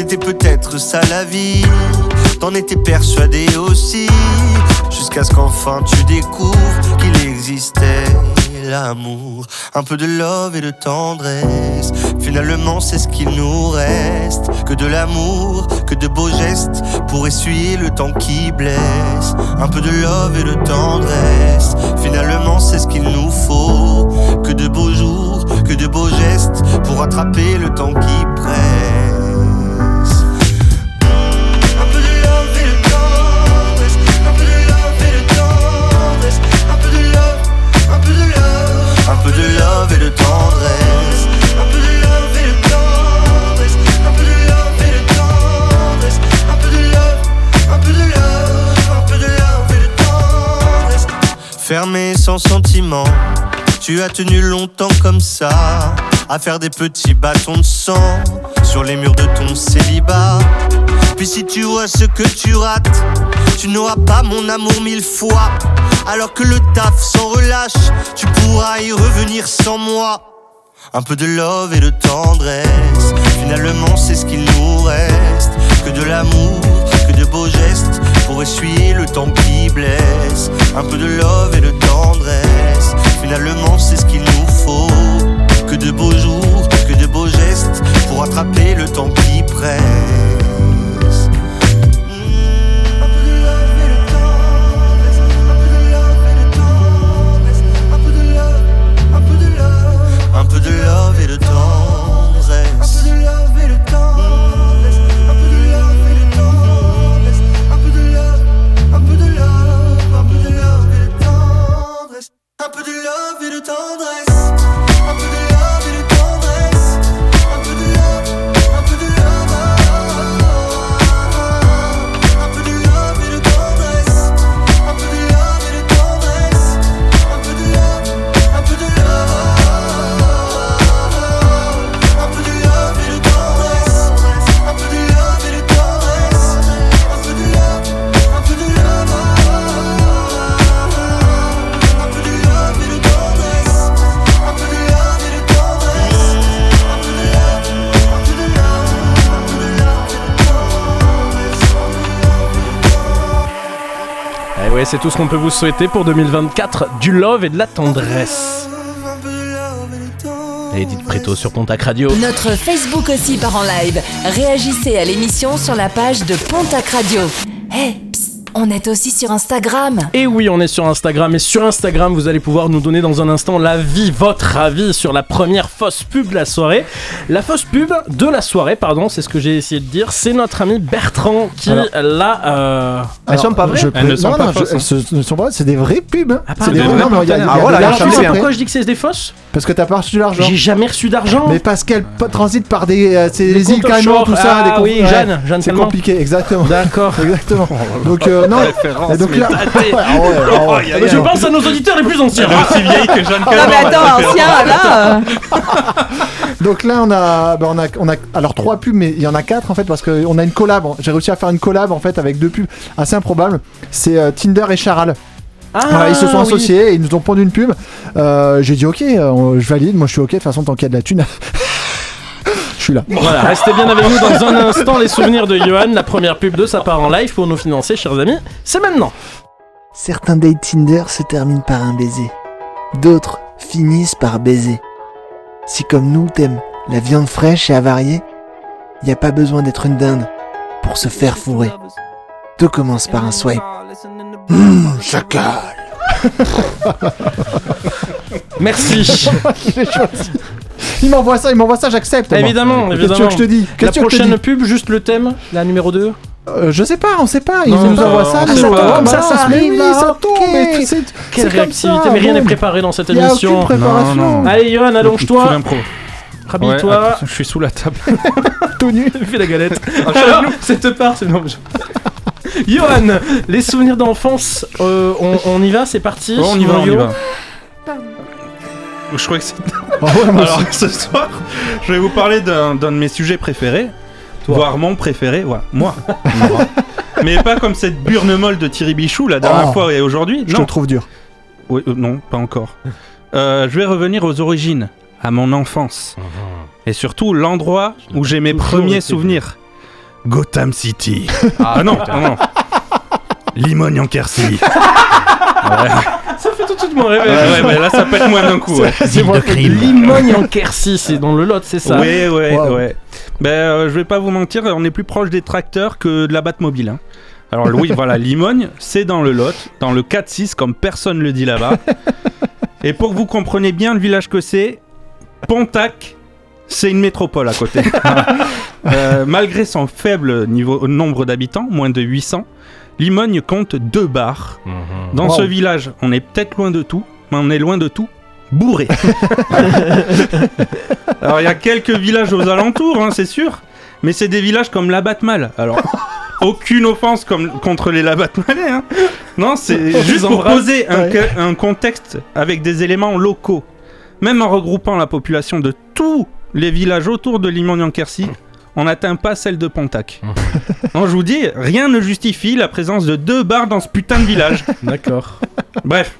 C'était peut-être ça la vie, t'en étais persuadé aussi. Jusqu'à ce qu'enfin tu découvres qu'il existait l'amour. Un peu de love et de tendresse. Finalement, c'est ce qu'il nous reste. Que de l'amour, que de beaux gestes pour essuyer le temps qui blesse. Un peu de love et de tendresse. Finalement, c'est ce qu'il nous faut. Que de beaux jours, que de beaux gestes pour attraper le temps qui presse. Love et de tendresse. Un peu de love et de tendresse. Un peu de love et de tendresse. Un peu de love, un peu de love. Un peu de love et de tendresse. Fermé sans sentiment. Tu as tenu longtemps comme ça, à faire des petits bâtons de sang sur les murs de ton célibat. Puis si tu vois ce que tu rates, tu n'auras pas mon amour mille fois. Alors que le taf s'en relâche, tu pourras y revenir sans moi. Un peu de love et de tendresse, finalement c'est ce qu'il nous reste. Que de l'amour, que de beaux gestes pour essuyer le temps qui blesse. Un peu de love et de tendresse, finalement c'est ce qu'il nous faut. Que de beaux jours, que de beaux gestes pour attraper le temps qui presse. C'est tout ce qu'on peut vous souhaiter pour 2024, du love et de la tendresse. Et dites Préto sur Pontac Radio. Notre Facebook aussi part en live. Réagissez à l'émission sur la page de Pontac Radio. Psst, on est aussi sur Instagram. Et oui, on est sur Instagram. Et sur Instagram, vous allez pouvoir nous donner dans un instant l'avis, votre avis sur la première fausse pub de la soirée. La fausse pub de la soirée, pardon, c'est ce que j'ai essayé de dire. C'est notre ami Bertrand qui Alors- l'a. euh, Alors, je peux- Elles ne sont non, pas non, je- hein. elles se- ne sont pas c'est des vraies pubs. hein. pardon. c'est des Des vraies non, non, il y a- il y a Ah, de l'argent pourquoi je dis que c'est des fausses Parce que t'as pas reçu l'argent. J'ai jamais reçu d'argent. Mais parce qu'elle transite par des, euh, c'est Des les îles Caïmans, tout ça. Ah des oui, Jeanne, Jeanne C'est compliqué, exactement. D'accord. Exactement. Donc euh, non. Référence, Et donc mais là, datée. Ah ouais, ah ouais, ah ouais. Aïe, aïe, Je pense à nos auditeurs les plus anciens. Elle est aussi vieille que Jeanne Non mais attends, ancien là. Donc là, on a, bah, on a, on a, alors trois pubs, mais il y en a quatre en fait parce qu'on a une collab. J'ai réussi à faire une collab en fait avec deux pubs assez improbables. C'est euh, Tinder et Charal. Ah, Voilà, ils se sont oui. associés et ils nous ont pondu une pub. Euh, J'ai dit ok, euh, je valide. Moi, je suis ok. De toute façon, tant qu'il y a de la thune, je suis là. Voilà, restez bien avec nous dans un instant. Les souvenirs de Johan, la première pub de sa part en live pour nous financer, chers amis. C'est maintenant. Certains dates Tinder se terminent par un baiser. D'autres finissent par baiser. Si comme nous t'aimes la viande fraîche et avariée, y a pas besoin d'être une dinde pour se faire fourrer. Tout commence par un swipe. Mmh, chacal. Merci. Il m'envoie ça, il m'envoie ça, j'accepte. moi. évidemment, Qu'est-ce évidemment. que je te dis La Qu'est-ce que je te prochaine dis pub, juste le thème, la numéro 2. Euh, Je sais pas, on sait pas. Il Non, nous bah, envoie ça. ah, nous, ça ça, arrive, là, ça tombe. mais c'est- Quelle réactivité, ça, mais rien n'est préparé dans cette Il y a émission. Non, non. Allez, Johan, allonge-toi. l'impro. Rhabille-toi. Ouais, je suis sous la table. Tout nu. Fais la galette. Alors, cette part, c'est non. Johan, les souvenirs d'enfance, euh, on, on y va, c'est parti. On y va, on y Yo. va. Je crois que c'est. Ah ouais, moi Alors ce soir, je vais vous parler d'un de mes sujets préférés, voire mon préféré, ouais, moi. Moi. Mais pas comme cette burne molle de Thierry Bichou la dernière Oh. fois et aujourd'hui. Je Non, te trouve dur. Oui, euh, non, pas encore. Euh, je vais revenir aux origines, à mon enfance, et surtout l'endroit où j'ai mes premiers souvenirs. Gotham City. Ah, non, non, non. Limogne en Quercy. ouais, Ça fait tout de suite mon rêve. ouais, mais là ça pète moins d'un coup. ouais. C'est moi. Limogne en Quercy, c'est dans le Lot, c'est ça Ouais, ouais, Wow. ouais. Ben, euh, je vais pas vous mentir, on est plus proche des tracteurs que de la Batmobile. Hein. Alors, oui, voilà, Limogne, c'est dans le Lot, dans le 4-6, comme personne le dit là-bas. Et pour que vous compreniez bien le village que c'est, Pontac, c'est une métropole à côté. Euh, malgré son faible niveau, nombre d'habitants, moins de 800, Limogne compte deux bars. Dans Wow. ce village, on est peut-être loin de tout, mais on est loin de tout bourré. Alors il y a quelques villages aux alentours, hein, c'est sûr, mais c'est des villages comme Labatmal. Alors aucune offense comme, contre les Labatmalais, hein. Non, c'est juste pour poser un, Ouais. que- un contexte avec des éléments locaux. Même en regroupant la population de tous les villages autour de Limogne-en-Quercy, on n'atteint pas celle de Pontac. non, je vous dis, rien ne justifie la présence de deux bars dans ce putain de village. D'accord. Bref,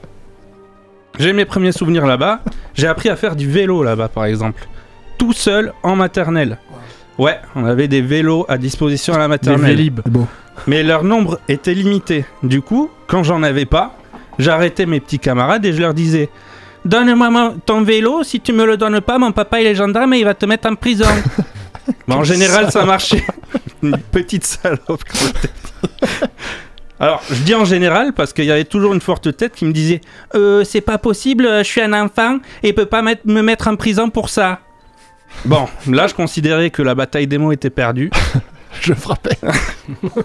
j'ai mes premiers souvenirs là-bas. J'ai appris à faire du vélo là-bas, par exemple. Tout seul en maternelle. Ouais, on avait des vélos à disposition à la maternelle. Mais leur nombre était limité. Du coup, quand j'en avais pas, j'arrêtais mes petits camarades et je leur disais Donne-moi ton vélo, si tu me le donnes pas, mon papa il est gendarme et il va te mettre en prison. Bon, en général, ça marchait. Une petite salope. Alors, je dis en général parce qu'il y avait toujours une forte tête qui me disait euh, C'est pas possible, je suis un enfant et peut pas mettre- me mettre en prison pour ça. Bon, là, je considérais que la bataille des mots était perdue. Je frappais.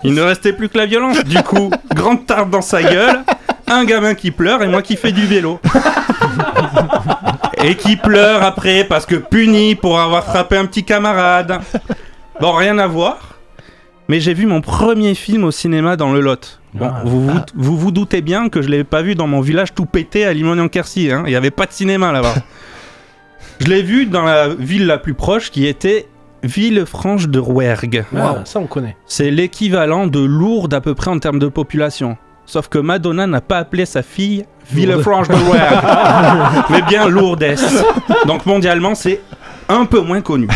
Il ne restait plus que la violence. Du coup, grande tarte dans sa gueule, un gamin qui pleure et moi qui fais du vélo. Et qui pleure après parce que puni pour avoir frappé un petit camarade. Bon, rien à voir. Mais j'ai vu mon premier film au cinéma dans le Lot. Bon, Ah. vous, vous, vous vous doutez bien que je l'ai pas vu dans mon village tout pété à Limonian-Quercy. hein. Il n'y avait pas de cinéma là-bas. je l'ai vu dans la ville la plus proche qui était Villefranche de Rouergue. Ah, ça on connaît. C'est l'équivalent de Lourdes à peu près en termes de population. Sauf que Madonna n'a pas appelé sa fille Villefranche de Rouergue, mais bien Lourdes. Donc mondialement, c'est un peu moins connu.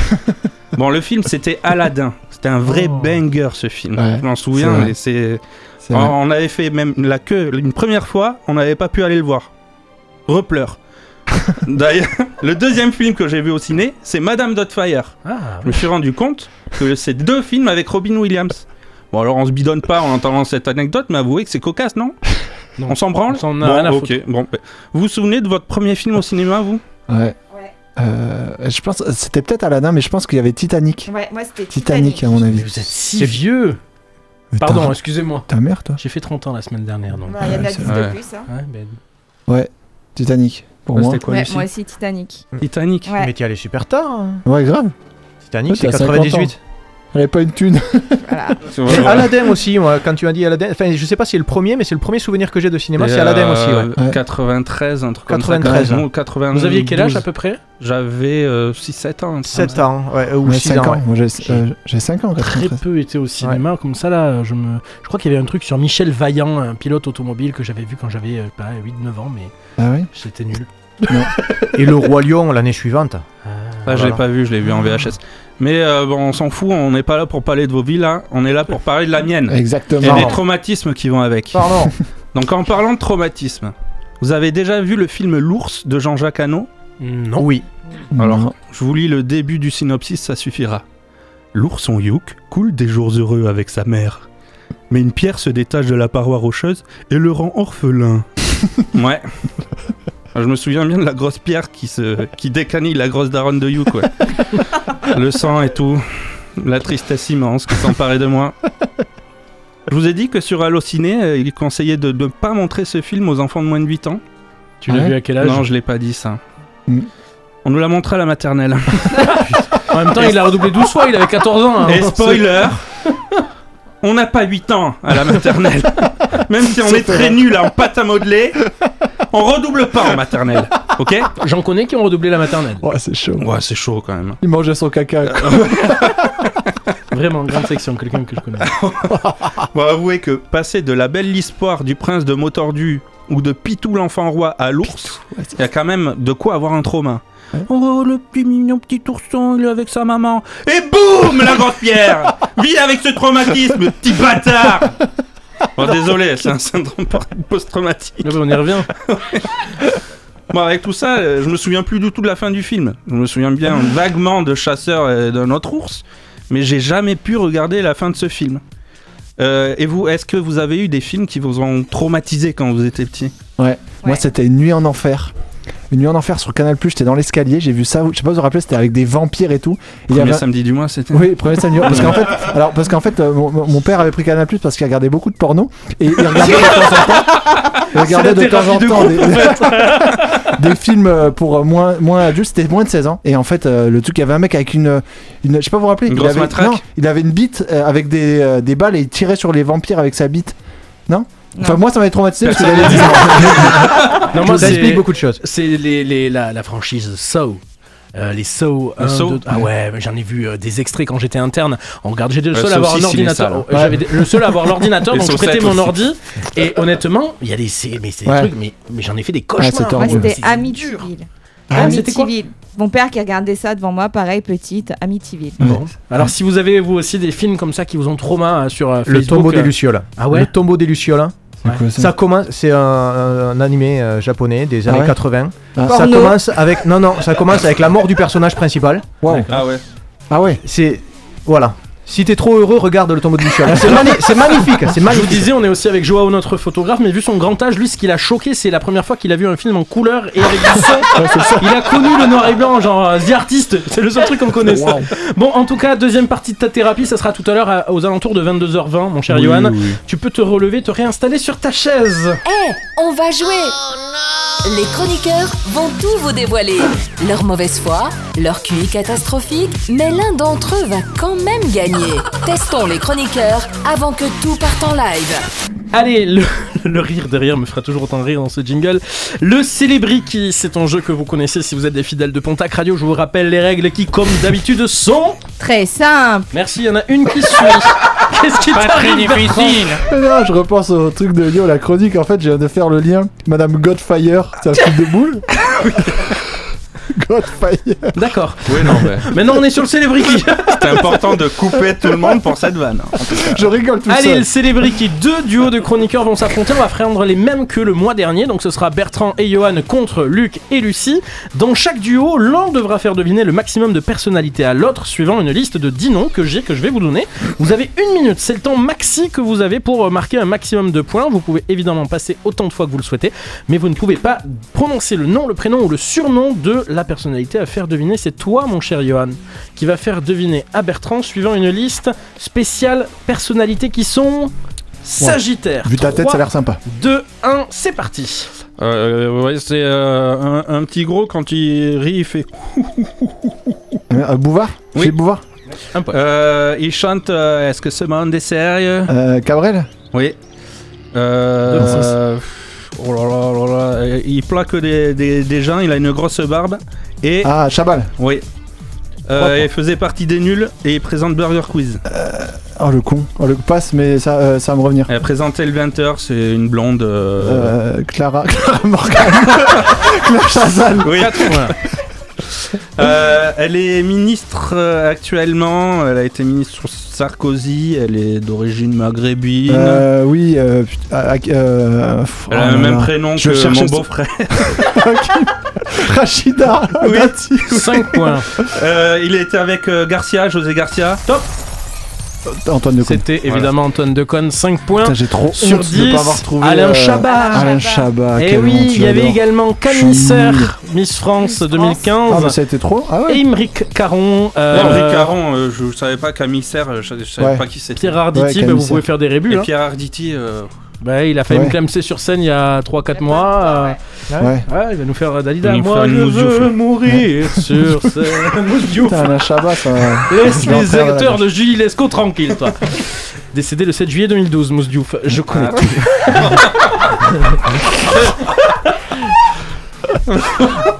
Bon, le film, c'était Aladdin. C'était un vrai banger, ce film. Ouais, Je m'en souviens. et c'est... On avait fait même la queue une première fois, on n'avait pas pu aller le voir. Repleur. D'ailleurs, le deuxième film que j'ai vu au ciné, c'est Madame Doubtfire. Ah, Je me suis rendu compte que c'est deux films avec Robin Williams. Bon, alors on se bidonne pas en entendant cette anecdote, mais avouez que c'est cocasse, non? Non. On s'en branle On s'en a Bon, rien à ok. foutre. Bon, bah, vous vous souvenez de votre premier film au cinéma, vous? Ouais. Euh, je pense c'était peut-être Aladdin, mais je pense qu'il y avait Titanic. Ouais, moi c'était Titanic, à mon avis. Vous êtes si vieux. Mais Pardon, excusez-moi. Ta mère, toi J'ai fait 30 ans la semaine dernière, donc. Bah, Il y en a Ouais, 10 c'est de plus. Hein. Ouais, ben, Ouais, Titanic. Pour Ouais, moi. c'était quoi, Ouais, moi aussi Titanic. Titanic. Ouais. Mais t'y allais super tard. hein. Ouais, grave. Titanic, Ouais, c'est t'as 50 98. Elle avait pas une thune. Voilà. Aladdin aussi, moi, quand tu m'as dit Aladdin, enfin, je sais pas si c'est le premier, mais c'est le premier souvenir que j'ai de cinéma, c'est Aladdin aussi, euh, ouais. Ouais. 93, un truc 93, comme ça. hein. Ou 92. Vous aviez quel âge à peu près? J'avais 6-7 ans. un truc 7 comme ça. ans, ouais, ou Ouais, 6 5 ans. ans. ouais. J'ai euh, j'ai 5 ans, Très 93. peu été au cinéma comme ça là. Je me, je crois qu'il y avait un truc sur Michel Vaillant, un pilote automobile que j'avais vu quand j'avais euh, pas 8-9 ans, mais Ah oui c'était nul. Et le Roi Lion l'année suivante. Ça, je l'ai Voilà. pas vu, je l'ai vu en VHS. Mais euh, bon, on s'en fout, on n'est pas là pour parler de vos vies là, on est là pour parler de la mienne. Exactement. Et des traumatismes qui vont avec. Pardon. Donc en parlant de traumatisme, vous avez déjà vu le film L'ours de Jean-Jacques Hano? Non. Oui. Alors, Non. je vous lis le début du synopsis, ça suffira. L'ourson Youk coule des jours heureux avec sa mère. Mais une pierre se détache de la paroi rocheuse et le rend orphelin. ouais. Je me souviens bien de la grosse pierre qui, se, qui décanille la grosse daronne de Youk, ouais. le sang et tout. La tristesse immense qui s'emparait de moi. Je vous ai dit que sur Allociné, euh, il conseillait de ne pas montrer ce film aux enfants de moins de 8 ans. Tu l'as Ouais. vu à quel âge Non, je l'ai pas dit ça. Mm. On nous l'a montré à la maternelle. En même temps, il a redoublé 12 fois, il avait 14 ans. hein. Et spoiler, on n'a pas 8 ans à la maternelle. Même si on est très nul en pâte à modeler, on redouble pas en maternelle. Ok? J'en connais qui ont redoublé la maternelle. Ouais, c'est chaud. Ouais, c'est chaud quand même. Il mangeait son caca. Vraiment, grande section, quelqu'un que je connais. Bon, avouez que passer de la belle histoire du prince de Motordu ou de Pitou l'enfant roi à l'ours, il y a quand même de quoi avoir un trauma. Oh, le petit mignon petit ourson, il est avec sa maman. Et boum, la grosse pierre Vis avec ce traumatisme, petit bâtard Bon, désolé, c'est un syndrome post-traumatique. Ah bah, on y revient. Bon, avec tout ça, euh, je me souviens plus du tout de la fin du film. Je me souviens bien vaguement de Chasseur et d'un autre ours, mais j'ai jamais pu regarder la fin de ce film. Euh, et vous, est-ce que vous avez eu des films qui vous ont traumatisé quand vous étiez petit? Ouais. Moi, c'était Une nuit en enfer. Une nuit en enfer sur Canal J'étais dans l'escalier, j'ai vu ça. Je sais pas si vous vous rappelez, c'était avec des vampires et tout. Et il y Premier avait- samedi du mois, c'était Oui, premier samedi. Parce qu'en fait, alors parce qu'en fait, euh, mon, mon père avait pris Canal parce qu'il regardait beaucoup de porno et il regardait de temps en temps. Il regardait de temps en temps des, des films euh, pour euh, moins moins adultes. C'était moins de 16 ans. Et en fait, euh, le truc, il y avait un mec avec une, une je sais pas vous vous rappelez, Une il grosse avait, matraque non, il avait une bite avec des, des balles et il tirait sur les vampires avec sa bite. Non? Enfin, moi, ça m'avait traumatisé parce que j'avais 10 ans. Non, moi, ça explique beaucoup de choses. C'est les, les- la, la franchise Saw. Euh, les Saw, Le 1, Saw 2, ah ouais, j'en ai vu euh, des extraits quand j'étais interne. On regarde, j'étais le Ouais, seul à avoir un 6, il est ordinateur. sale. Euh, J'avais le seul à avoir l'ordinateur, donc je prêtais 7 mon aussi. ordi. Et honnêtement, il y a des, c'est- mais c'est des Ouais. trucs, mais, mais j'en ai fait des cauchemars. horrible. c'était Amityville. Ah, Amityville. Mon père qui regardait ça devant moi, pareil, petite, Amityville. Bon. Alors, si vous avez vous aussi des films comme ça qui vous ont trauma euh, sur euh, Le Facebook, tombeau des euh, Lucioles. Ah ouais Le tombeau des Lucioles. C'est quoi, ça Ça commence, c'est un, un animé euh, japonais des Ah années ouais 80. Ah. Ça Porno. commence avec non non, ça commence avec la mort du personnage principal. Wow. Ah ouais. Ah ouais. C'est voilà. Si t'es trop heureux, regarde le tombeau de Lucioles. C'est mani- c'est magnifique, c'est Je vous magnifique. disais, on est aussi avec Joao, notre photographe, mais vu son grand âge, lui, ce qui l'a choqué, c'est la première fois qu'il a vu un film en couleur et avec du son. Il a connu le noir et blanc, genre euh, The Artist, c'est le seul truc qu'on connaisse. Wow. Bon, en tout cas, deuxième partie de ta thérapie, ça sera tout à l'heure aux alentours de 22h20, mon cher Oui, Johan. oui, oui. Tu peux te relever, te réinstaller sur ta chaise. Eh, on va jouer Les chroniqueurs vont tout vous dévoiler. Leur mauvaise foi, leur QI catastrophique, mais l'un d'entre eux va quand même gagner. Testons les chroniqueurs avant que tout parte en live. Allez, le, le rire derrière me fera toujours autant rire dans ce jingle. Le Célébriki, c'est un jeu que vous connaissez si vous êtes des fidèles de Pontac Radio. Je vous rappelle les règles qui, comme d'habitude, sont. Très simple. Merci, il y en a une qui suit. Qu'est-ce qui Pas très t'arrive difficile. Non, je repense au truc de Lio, la chronique. En fait, je viens de faire le lien. Madame Godfire, c'est un truc de boule. Godfire. D'accord. Oui, non, mais Maintenant, on est sur le Célébriki. c'est important de couper tout le monde pour cette vanne. en tout cas. Je rigole tout Allez, seul. le Célébriki, deux duos de chroniqueurs vont s'affronter. On va prendre les mêmes que le mois dernier. Donc ce sera Bertrand et Johan contre Luc et Lucie. Dans chaque duo, l'un devra faire deviner le maximum de personnalités à l'autre, suivant une liste de 10 noms que j'ai, que je vais vous donner. Vous avez une minute, c'est le temps maxi que vous avez pour marquer un maximum de points. Vous pouvez évidemment passer autant de fois que vous le souhaitez, mais vous ne pouvez pas prononcer le nom, le prénom ou le surnom de la personnalité à faire deviner. C'est toi, mon cher Johan, qui va faire deviner à Bertrand, suivant une liste spéciale personnalités qui sont Sagittaire. Vu ta tête, ça a l'air sympa. 2, 1, c'est parti. Euh, ouais, c'est euh, un, un petit gros quand il rit, il fait. Euh, Bouvard Oui. Bouvard Un peu. Euh, il chante euh, Est-ce que ce monde est sérieux? Euh, Cabrel? Oui. Euh, oh là là là là. euh, Il plaque des, des, des gens, il a une grosse barbe. Et. Ah, Chabal. Oui. Euh, il faisait partie des nuls et il présente Burger Quiz. Oh, le con. Oh, le passe, mais ça, euh, ça va me revenir. Elle présentait le 20h, c'est une blonde. euh, Euh, Clara, Clara Morgan. Claire Chazal. Oui. Euh, elle est ministre euh, actuellement. Elle a été ministre sous Sarkozy. Elle est d'origine maghrébine. Euh, oui, euh, putain, ah, euh, pff, elle oh a là le même là. prénom Je que cherchais mon ce- beau-frère. Rachida Oui. Dati. 5 points. Euh, il était avec euh, Garcia, José Garcia. Top. Antoine de Caunes. C'était évidemment Antoine Deconne, 5 points. Putain, J'ai trop Sur honte 10, de pas avoir trouvé Alain euh, Chabat. Alain Chabat. Et quelle oui, il y avait également Camille. Serre, Miss France Miss France. 2015. Ah, bah ça a été trop. Ah ouais. Et Imric Caron. euh, Henri Caron, euh, je, je savais pas qu'Camille Serre, euh, je, je savais Ouais. pas qui c'était. Pierre Arditi, Ouais, bah, Camille vous pouvez faire des rébus. Et hein. Pierre Arditi, euh, Bah, il a failli Ouais. me clamser sur scène il y a 3-4 mois. euh, Ouais. Ouais, il va nous faire Dalida. Il nous Moi, fait une je mousdiouf, veux mourir sur scène. Mousdiouf. Putain, Alain Chabat, ça. Laisse vais en les faire la acteurs de Julie Lescaut tranquilles, toi. Décédé le 7 juillet 2012, Mousse Diouf. Je connais tout.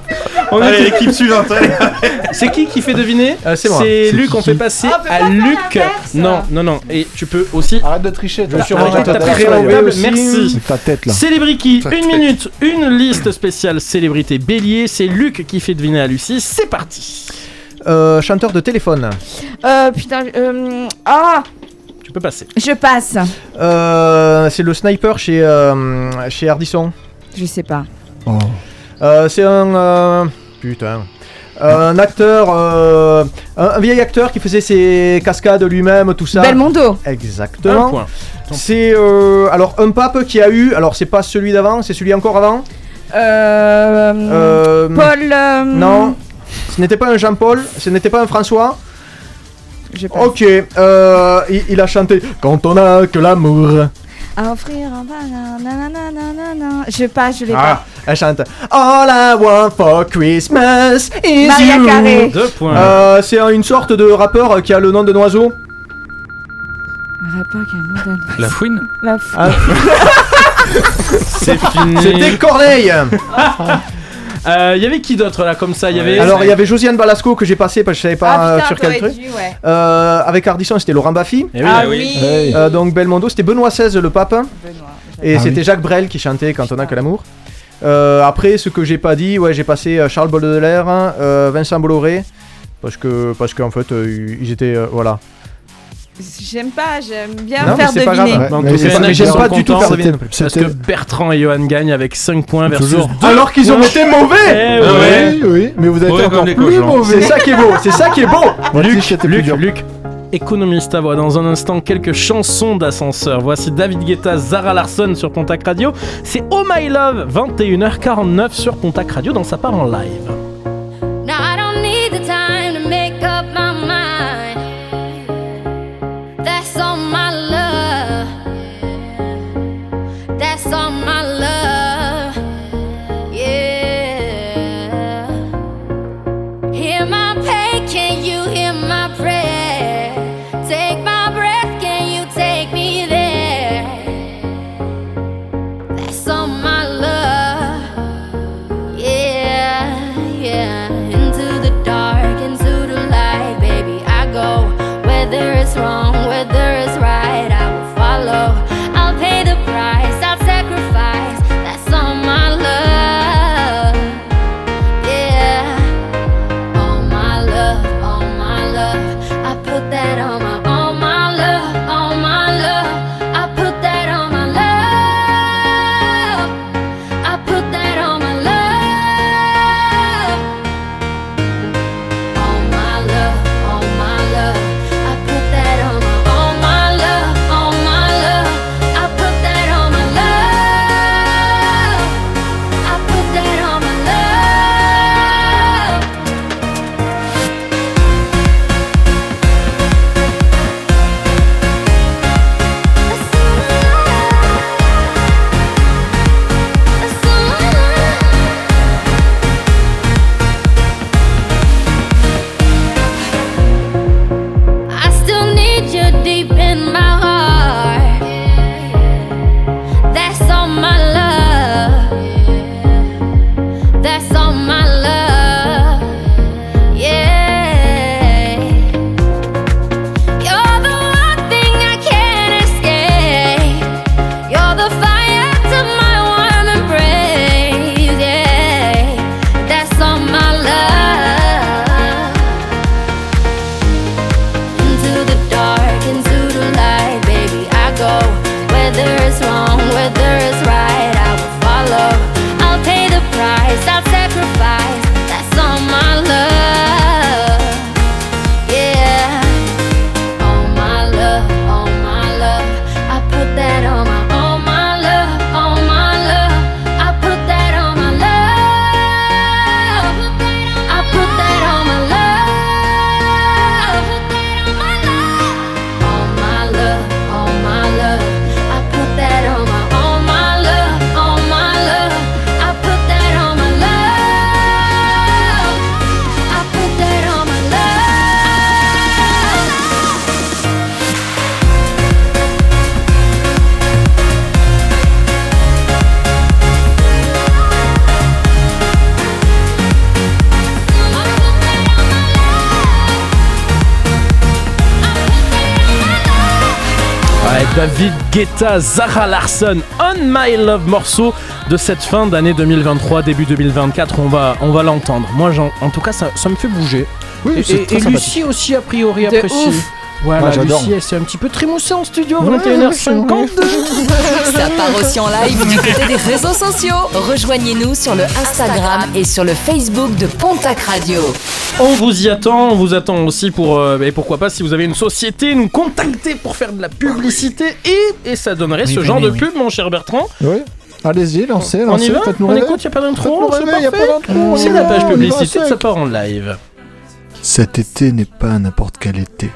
On Allez, l'équipe suivante. C'est qui qui fait deviner Euh, c'est moi. C'est Luc, on fait passer Ah, on peut à Luc. Non, non, non. Et tu peux aussi. Arrête de tricher. Je suis. Merci. C'est ta tête là. Célébriki, une minute, une liste spéciale célébrité bélier. C'est Luc qui fait deviner à Lucie. C'est parti. Euh, chanteur de téléphone. Euh, putain, euh, ah, Tu peux passer. je passe. Euh, c'est le sniper chez, euh, chez Ardisson. Je sais pas. Oh. Euh, c'est un. Euh, putain. Un acteur. euh, un, un vieil acteur qui faisait ses cascades lui-même, tout ça. Belmondo. Un Exactement. point. C'est. euh, alors, un pape qui a eu. Alors, c'est pas celui d'avant, c'est celui encore avant. Euh, Euh, Paul. euh, Non. Ce n'était pas un Jean-Paul, ce n'était pas un François. Je passe. Ok, euh, il, il a chanté Quand on a que l'amour. À offrir un banana. Je passe, je l'ai Ah, elle chante All I want for Christmas is Maria you. Carey. Deux points. Euh, c'est une sorte de rappeur qui a le nom de oiseau. pas. Un rappeur qui a un nom d'un- La fouine La f- Ah, C'est fini. C'était Corneille. Euh, Il y avait qui d'autre là comme ça? Il y avait. Alors il y avait Josiane Balasco que j'ai passé parce que je savais pas Ah euh, putain, sur quel truc. dû, ouais. Euh, avec Ardisson c'était Laurent Baffy. Eh oui. Ah eh oui. oui. Hey. Euh, donc Belmondo c'était Benoît XVI le pape. Benoît. Et Ah c'était oui. Jacques Brel qui chantait Quand on a que l'amour. Euh, après, ce que j'ai pas dit, ouais, j'ai passé euh, Charles Baudelaire, euh, Vincent Bolloré, parce que parce qu'en fait, euh, ils étaient euh, voilà. J'aime pas, j'aime bien Non, mais faire pas deviner. grave. Ouais, mais mais j'aime pas du tout faire deviner. Parce que Bertrand et Johan gagnent avec 5 points versus Toujours. 2. Alors qu'ils ont été mauvais. Eh ouais. Oui, oui, mais vous avez Ouais, été comme encore plus cochons. mauvais. C'est ça qui est beau. C'est ça qui est beau. Luc. Luc, économiste à voix. Dans un instant, quelques chansons d'ascenseur. Voici David Guetta, Zara Larson sur Pontac Radio. C'est Oh My Love, 21h49 sur Pontac Radio dans sa part en live. Guetta, Zara Larson, On My Love, morceau de cette fin d'année 2023, début 2024. On va, on va l'entendre. Moi, j'en- en tout cas, ça, ça me fait bouger. Oui, et et-. Lucie aussi, a priori, apprécie. Voilà, j'adore. Lucie, elle s'est un petit peu trémoussée en studio, Ouais, 21h52. Ça part aussi en live du côté des réseaux sociaux. Rejoignez-nous sur le Instagram et sur le Facebook de Pontac Radio. On vous y attend, on vous attend aussi pour, euh, et pourquoi pas, si vous avez une société, nous contacter pour faire de la publicité et, et ça donnerait Oui, ce genre de oui. pub, mon cher Bertrand. Oui. Allez-y, lancez, On lancez. y va faites-nous On rêver. écoute, y a pas d'intro, Faites-nous c'est rêver, y a parfait. pas d'intro, on C'est y la va, page on y va publicité, sec. ça part en live. Cet été n'est pas n'importe quel été.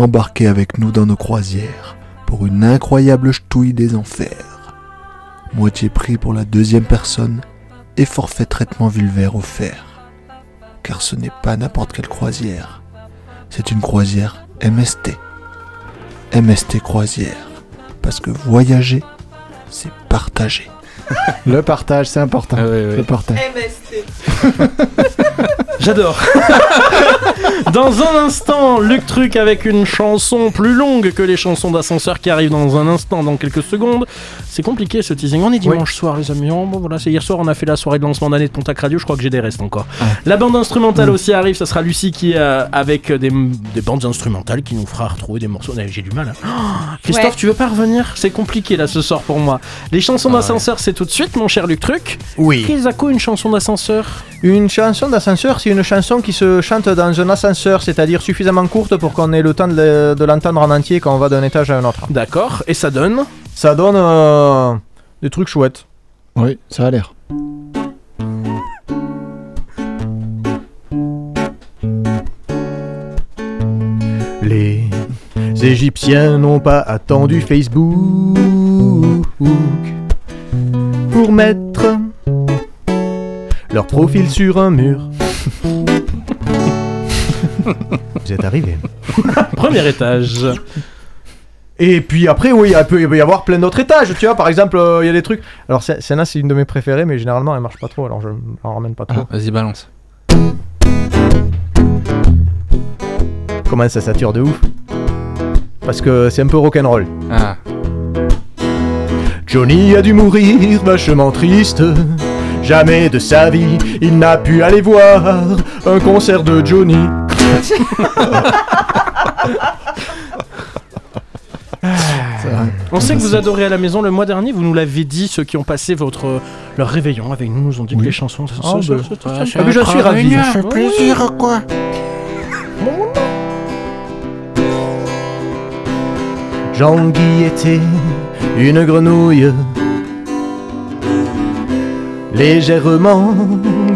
Embarquez avec nous dans nos croisières pour une incroyable ch'touille des enfers. Moitié prix pour la deuxième personne et forfait traitement vulvaire offert. Car ce n'est pas n'importe quelle croisière. C'est une croisière MST. MST croisière. Parce que voyager, c'est partager. Le partage, c'est important. Ah ouais, ouais. Le partage. J'adore. dans un instant, Luc Truc avec une chanson plus longue que les chansons d'ascenseur qui arrivent dans un instant, dans quelques secondes. C'est compliqué ce teasing. On est dimanche soir, les amis. Oh, bon, voilà, c'est hier soir, on a fait la soirée de lancement d'année de Pontac Radio. Je crois que j'ai des restes encore. La bande instrumentale aussi arrive. Ça sera Lucie qui, euh, avec des, des bandes instrumentales, qui nous fera retrouver des morceaux. J'ai du mal. hein. Oh, Christophe, Ouais. tu veux pas revenir? C'est compliqué là ce soir pour moi. Les chansons d'ascenseur, c'est tout de suite, mon cher Luc Truc. Oui. Qu'est-ce à quoi une chanson d'ascenseur? Une chanson d'ascenseur, c'est une chanson qui se chante dans un ascenseur, c'est-à-dire suffisamment courte pour qu'on ait le temps de le- de l'entendre en entier quand on va d'un étage à un autre. D'accord. Et ça donne Ça donne euh, des trucs chouettes. Oui, ça a l'air. Les Égyptiens n'ont pas attendu Facebook pour mettre leur profil sur un mur. Vous êtes arrivés. Premier étage. Et puis après, oui, il peut y avoir plein d'autres étages. Tu vois, par exemple, euh, il y a des trucs. Alors, celle-là, c'est une de mes préférées, mais généralement, elle marche pas trop, alors je en ramène pas trop. Vas-y, balance. Comment ça sature de ouf? Parce que c'est un peu rock'n'roll. Ah. Johnny a dû mourir vachement triste. Jamais de sa vie, il n'a pu aller voir un concert de Johnny. On sait que vous adorez à la maison. Le mois dernier, vous nous l'avez dit, ceux qui ont passé votre leur réveillon avec nous nous ont dit que les chansons. ça- Ah, bah, ah, ah, mais j'en suis ravi. ça fait plaisir, quoi. Jean-Guy était une grenouille légèrement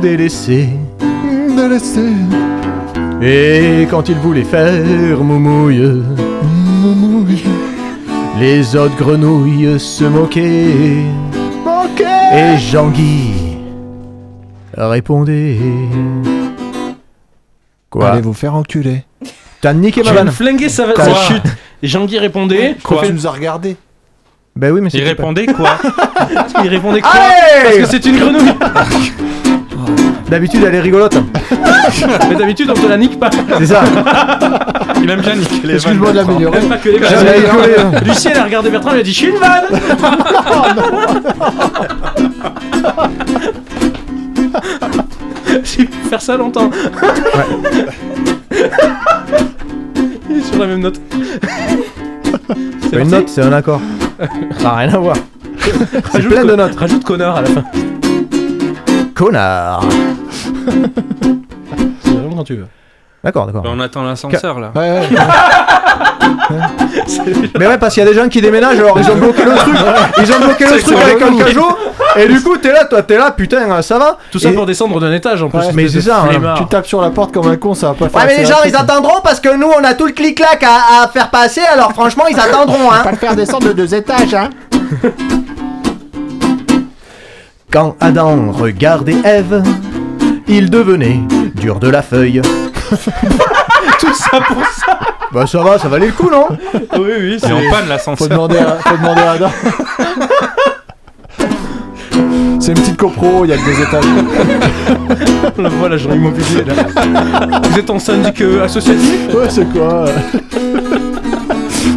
délaissée. Délaissé. Et quand il voulait faire moumouille, les autres grenouilles se moquaient. Et Jean-Guy répondait. Quoi Allez vous faire enculer. T'as niqué ma vanne flinguer sa, Quoi sa chute. Et Jean-Guy répondait. Quoi Tu nous as regardé. Ben oui, mais Il répondait quoi Il répondait quoi Allez Parce que c'est une grenouille. D'habitude, elle est rigolote. Mais d'habitude, on te la nique pas. C'est ça. Il aime bien niquer les Excuse-moi de l'améliorer. Même pas que les vannes. rigolé, hein. Lucie, elle a regardé Bertrand, elle a dit Je suis une vanne J'ai pu faire ça longtemps. Il est sur la même note. C'est pas une note, c'est un accord. Ça n'a rien à voir. C'est Rajoute plein de notes. Rajoute connard à la fin. Connard. C'est vraiment quand tu veux. D'accord, d'accord. Bah, On attend l'ascenseur là. Ouais, ouais. Mais ouais, parce qu'il y a des gens qui déménagent, alors ils ont bloqué le truc. Ils ont bloqué le truc avec un cajot. Et du coup, t'es là, toi, t'es là, putain, ça va Tout ça Et- pour descendre d'un étage en plus. Ouais, mais c'est ça, hein. Tu tapes sur la porte comme un con, ça va pas faire. Ouais, mais les gens, ils attendront parce que nous, on a tout le clic-clac à, à faire passer, alors franchement, ils attendront, hein. Pas le faire descendre de deux étages, hein. Quand Adam regardait Ève, il devenait dur de la feuille. Tout ça pour ça. Bah ça va, ça valait le coup, non? Oui, oui, C'est en panne Faut l'ascenseur. demander à, faut demander à Adam. C'est une petite copro, il y a que des étages. On la voit l'agent immobilier là. Vous êtes en syndic euh, associatif? Ouais, c'est quoi?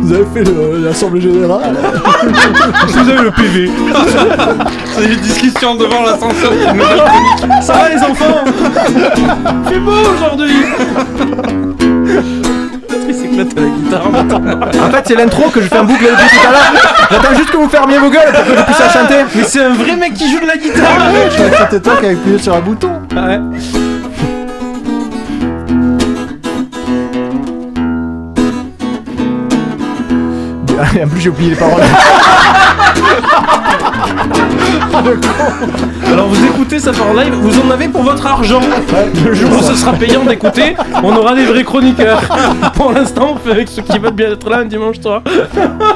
Vous avez fait l'Assemblée Générale Vous avez le PV. C'est une discussion devant l'ascenseur. Ça va les enfants? Fait beau aujourd'hui Il s'éclate à la guitare. En fait, c'est l'intro que je fais en boucle depuis tout à l'heure. J'attends juste que vous fermiez vos gueules pour que je puisse la chanter. Mais c'est un vrai mec qui joue de la guitare Je que c'était toi qui avais appuyé sur un bouton. Ouais. Et en plus, j'ai oublié les paroles. Alors vous écoutez ça en live, vous en avez pour votre argent. Le jour où ce sera payant d'écouter, on aura des vrais chroniqueurs. Pour l'instant, on fait avec ceux qui veulent bien être là un dimanche soir.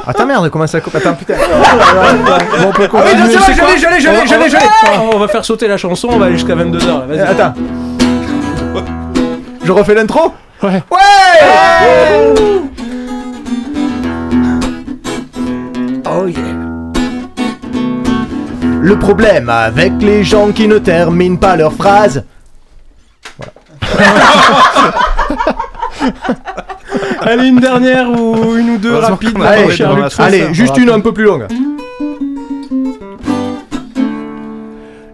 Attends, merde, comment ça coupe? Attends, putain. Bon, on peut Ah oui, non, continuer. c'est vrai, je l'ai, je l'ai, je l'ai, je l'ai, je l'ai. On va faire sauter la chanson, on va aller jusqu'à 22h. Vas-y. Attends. Je refais l'intro? Ouais. Ouais Oh yeah. Le problème avec les gens qui ne terminent pas leurs phrases. Allez, une dernière ou une ou deux Heureusement rapides. qu'on a la. Allez, juste une un peu plus longue.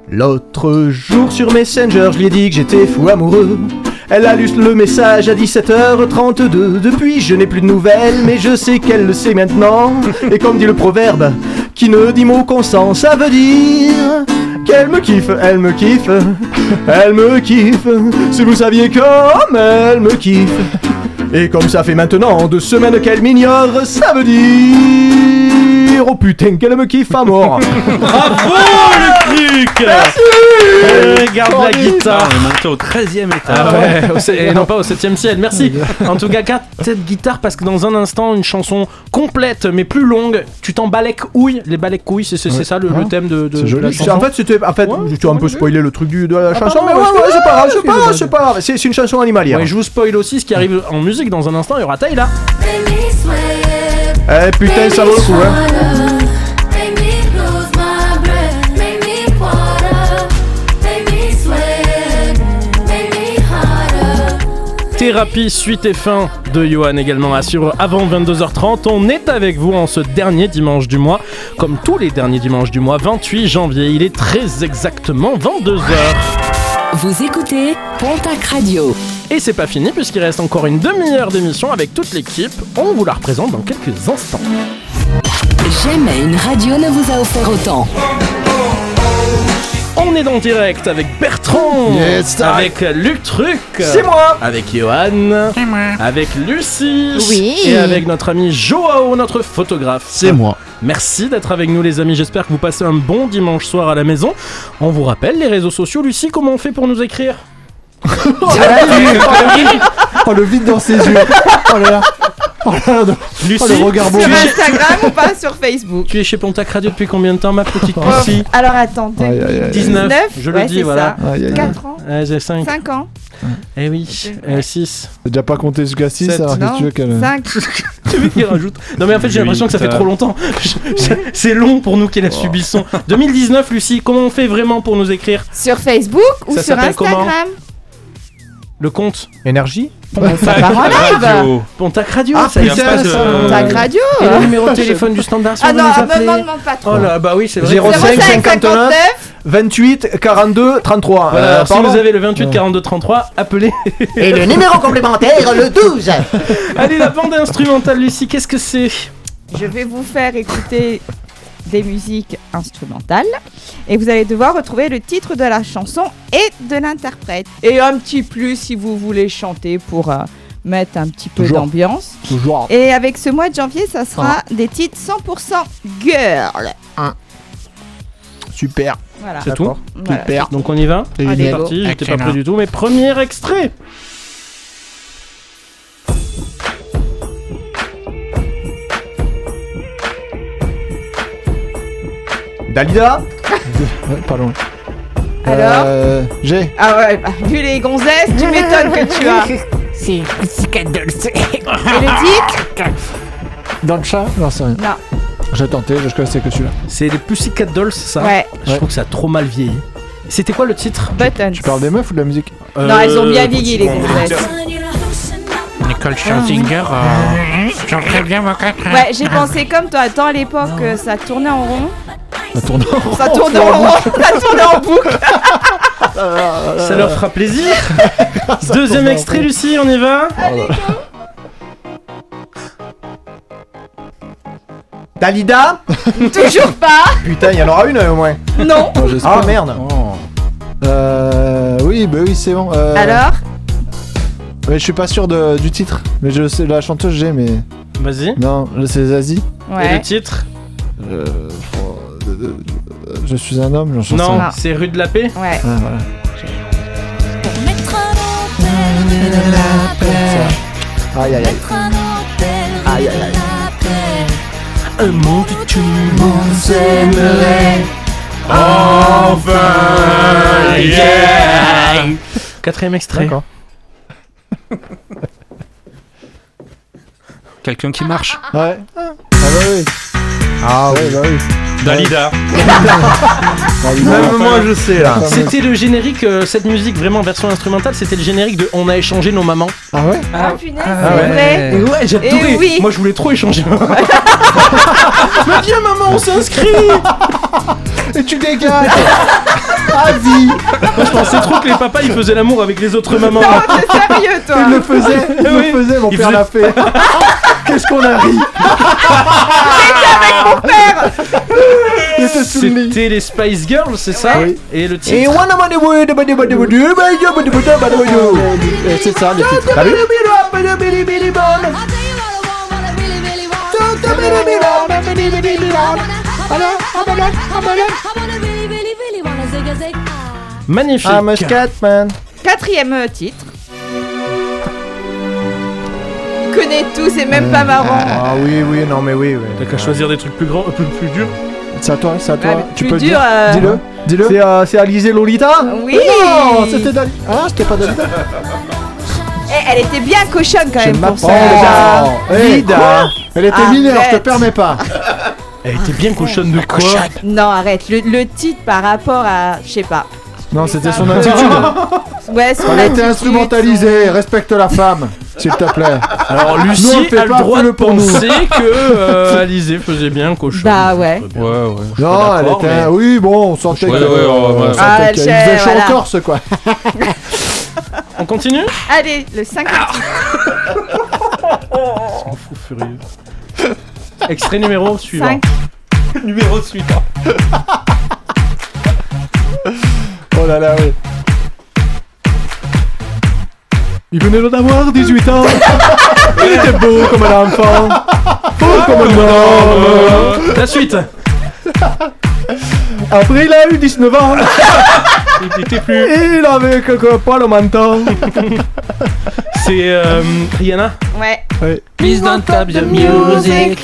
L'autre jour sur Messenger, je lui ai dit que j'étais fou amoureux. Elle a lu le message à 17h32. Depuis, je n'ai plus de nouvelles, mais je sais qu'elle le sait maintenant. Et comme dit le proverbe, qui ne dit mot consent, ça veut dire qu'elle me kiffe, elle me kiffe, elle me kiffe. Si vous saviez comme elle me kiffe. Et comme ça fait maintenant deux semaines qu'elle m'ignore, ça veut dire oh putain qu'elle me kiffe à mort. Bravo le truc Merci Regarde la guitare On est monté au 13 e étage. Ah ouais, au se- et non pas au 7ème ciel, merci. En tout cas, garde cette guitare parce que dans un instant, une chanson complète mais plus longue, tu t'en balèques ouille. Les balèques couilles, c'est c'est- c'est ça le, le thème de, de- C'est de joli. la C'est- chanson. en fait, c'était en fait, tu as un peu spoilé le truc du, de la chanson, pardon, mais ouais, c'est pas grave, c'est pas grave, c'est pas grave, c'est c'est une chanson animalière. Ouais, je vous spoil aussi ce qui arrive en musique dans un instant. Il y aura Taïla. Eh putain, ça vaut le coup, hein. Thérapie, suite et fin de Johan également assure avant 22h30. On est avec vous en ce dernier dimanche du mois. Comme tous les derniers dimanches du mois, 28 janvier, il est très exactement 22h. Vous écoutez Pontac Radio. Et c'est pas fini puisqu'il reste encore une demi-heure d'émission avec toute l'équipe. On vous la représente dans quelques instants. Jamais une radio ne vous a offert autant. On est en direct avec Bertrand, Yes, avec Luc Truc, C'est moi avec Johan, avec Lucie, Oui. et avec notre ami Joao, notre photographe. C'est moi. Merci d'être avec nous les amis, j'espère que vous passez un bon dimanche soir à la maison. On vous rappelle les réseaux sociaux. Lucie, comment on fait pour nous écrire? Oh, le vide dans ses yeux. Oh là là. Oh là. Lucie, Oh, le regard beau. Sur Instagram ou pas sur Facebook tu es chez Pontac Radio depuis combien de temps ma petite Oh, Lucie Alors attends, Aïe, aïe, aïe. 19, 19, je le ouais, dis, c'est voilà. Aïe. 4 ans, Euh, j'ai 5. 5 ans, Eh oui, 6. T'as déjà pas compté jusqu'à 6 Sept. alors qu'est-ce que non, tu veux qu'elle. 5. Tu veux qu'il rajoute Non mais en fait j'ai l'impression que ça fait trop longtemps. Je- C'est long pour nous qui la subissons. 2019 Lucie, comment on fait vraiment pour nous écrire? Sur Facebook ou Ça sur comment Instagram Le compte Énergie en live Radio. Pontac Radio, Ah, ça y a existe pas de- ça. Tac Radio Et le numéro de téléphone du standard si Ah on non, me demande pas trop. Oh là, bah oui, c'est vrai. 05 05 59 28 42 33. Voilà, Euh, alors si pardon vous avez le 28 42 33, appelez. Et le numéro complémentaire, le 12. Allez, la bande instrumentale, Lucie, qu'est-ce que c'est? Je vais vous faire écouter des musiques instrumentales et vous allez devoir retrouver le titre de la chanson et de l'interprète. Et un petit plus si vous voulez chanter pour euh, mettre un petit peu d'ambiance. Toujours. Et avec ce mois de janvier, ça sera des titres 100% girl. Super. Voilà. C'est tout Voilà. Super. Donc on y va C'est parti, j'étais pas prêt du tout, mais premier extrait Dalida Ouais, pas loin. Alors Euh, J'ai. Ah ouais, bah, vu les gonzesses, tu m'étonnes que tu as. C'est Pussycat Dolls. Et le titre Dans le chat Non, c'est rien. Non. J'ai tenté, je connaissais que celui-là. C'est les Pussycat Dolls, ça Ouais, Je trouve que ça a trop mal vieilli. C'était quoi le titre? Buttons. Tu parles des meufs ou de la musique? Non, elles ont bien Euh, vieilli les gonzesses. Scherzinger, euh, j'aimerais bien me quatre. Ouais, j'ai pensé comme toi. Attends, à l'époque, euh, ça tournait en rond. Ça tourne en rond. Ça tournait en rond. Ça tournait en boucle. Ça leur fera plaisir. Deuxième extrait. Lucie, on y va Dalida Toujours pas. Putain, il y en aura une au moins. Non. Oh. Ah merde. Euh, oui, bah oui, c'est bon. Euh, Alors ouais, je suis pas sûr de- du titre, mais je sais la chanteuse j'ai, mais Vas-y. non, c'est Zazie. Et Ouais. le titre Euh, je suis un homme, j'en sais Non, c'est Rue de la Paix. Ouais. Ah, voilà. Aïe aïe aïe. Aïe aïe aïe. Un monde où tout le monde s'aimerait. Enfin, yeah. Quatrième extrait. D'accord. Quelqu'un qui marche. Ouais. Ah bah oui. Ah Ouais, bah oui. Dalida. Même moi je sais là. C'était le générique, euh, cette musique vraiment version instrumentale, c'était le générique de On a échangé nos mamans. Ah ouais? Ah, punaise, Ah c'est ouais. vrai. Et ouais, j'adorais. Et oui. Moi, je voulais trop échanger. Mais viens, maman, on s'inscrit. Et tu dégages Ah vie Moi, je pensais trop que les papas ils faisaient l'amour avec les autres mamans. Non, t'es sérieux, toi Il le faisait, il Oui. le faisait, mon Il père faisait- l'a fait. Qu'est-ce qu'on a ri? C'était les Spice Girls, c'est ça Oui. Et le Et titre. Et C'est ça le titre. T'as vu Magnifique. I'm a Scatman. Quatrième euh, titre. Il connaît tout, c'est même pas marrant. Ah oui, oui, non mais oui, oui. T'as qu'à choisir des trucs plus grands, plus, plus durs. C'est à toi, c'est à toi. Ouais, mais tu peux dur, dire. euh, Dis-le, dis-le. C'est euh, c'est Alizé Lolita Oui Non, c'était Dali. Ah, c'était pas Dalida. Eh, Elle était bien cochonne quand Je même pour ça. Oh, hey, Lida. Elle était Arrête. mineure, je te permets pas. Elle était bien cochonne de quoi Non, arrête. Le, le titre par rapport à. Je sais pas. Non, c'était son attitude. Ouais, son Elle a été attitude, instrumentalisée. Respecte la femme, s'il te plaît. Alors Nous, on Lucie le fait a le droit de fais-le pour nous. penser que euh, Alizé faisait bien cochon. Bah ouais. Ouais, ouais. Non, elle était. mais- Oui, bon, on sentait Ouais, que- ouais, ouais, ouais. on sentait Ah, elle chaud en Corse, quoi. On continue Allez, le cinquième Ah. titre. On fou furieux. Extrait numéro suivant. Cinq. numéro suivant. Oh là là, oui. Il venait d'avoir 18 ans. Il était beau comme un enfant. Beau comme un homme. La suite. Après, il a eu 19 ans. Il était plus. Et il avait quelques poils au menton. C'est euh, Rihanna. Ouais. Please don't stop the music.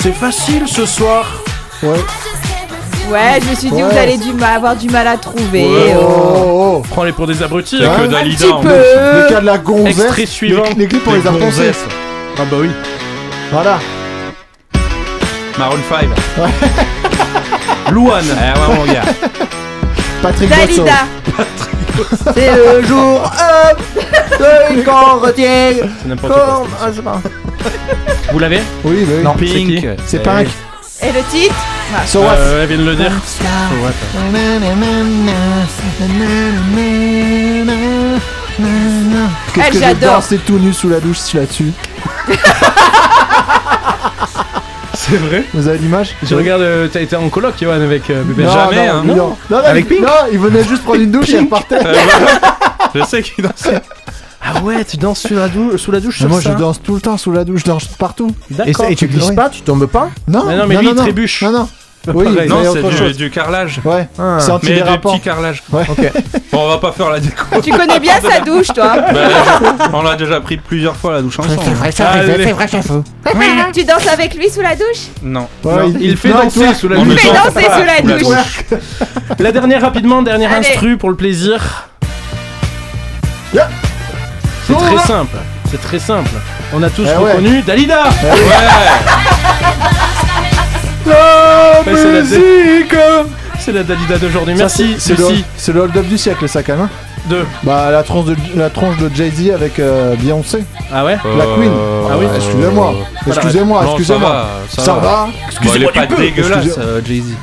C'est facile ce soir. Ouais. Ouais, je me suis dit, Ouais. vous allez du mal, avoir du mal à trouver. Oh, oh. oh, oh. Prends-les pour des abrutis. Y'a hein. que Un Dalida petit en peu. Le cas de la gonzesse. Extrait suivant. Les, les clips pour les Des enfoncer. gonzesses. Ah bah oui. Voilà. Maroon 5. Louane. Eh ouais, mon gars. Patrick. Dalida. C'est le jour 1 de qu'on retient. C'est n'importe quoi. Ah, Vous l'avez? Oui, bah oui. Non, Pink. C'est Pink. Et le titre So what? Euh, elle vient de le dire. Qu'est-ce Elle, que j'ai j'adore. dansé tout nu sous la douche là-dessus C'est vrai? Vous avez l'image? Je regarde, euh, t'as été en coloc, Johan, avec euh, bébé. Non, Jamais, non, hein, non. non? Non, non, Avec il- Pink? Non, il venait juste prendre une douche et il repartait. Je sais qu'il dansait. Ah ouais, tu danses sous la, dou- sous la douche Mais sur moi ça je danse tout le temps sous la douche, je danse partout. Et, D'accord. et tu glisses Oui. pas, tu tombes pas Non, Mais non, mais lui, il trébuche. Non, non. Oui, mais Non, c'est du, carrelage. Ouais, Ah. c'est Mais antidérapant. des petits carrelages. Ouais. Ok. Bon, on va pas faire la déco. Tu connais bien sa douche, toi Bah, on l'a déjà pris plusieurs fois la douche ensemble. Allez. Tu danses avec lui sous la douche Non. Ouais, Non, il fait non, danser sous la On Il le douche. fait danse. danser sous la douche. La dernière rapidement, dernière Allez. instru pour le plaisir. Yeah. C'est très simple. C'est très simple. On a tous Eh ouais. reconnu Dalida. Ouais. La Ouais, c'est la musique C'est la Dalida d'aujourd'hui. Merci. c'est- c'est le, Lucie. c'est le hold-up du siècle, ça quand même. hein. Deux. Bah la tronche de, la tronche de Jay-Z avec euh, Beyoncé. Ah ouais La Queen. Ah oui. Excusez-moi. Excusez-moi, excusez-moi. ça va, ça Ça va. va Bon, il est pas dégueulasse, euh, Jay-Z.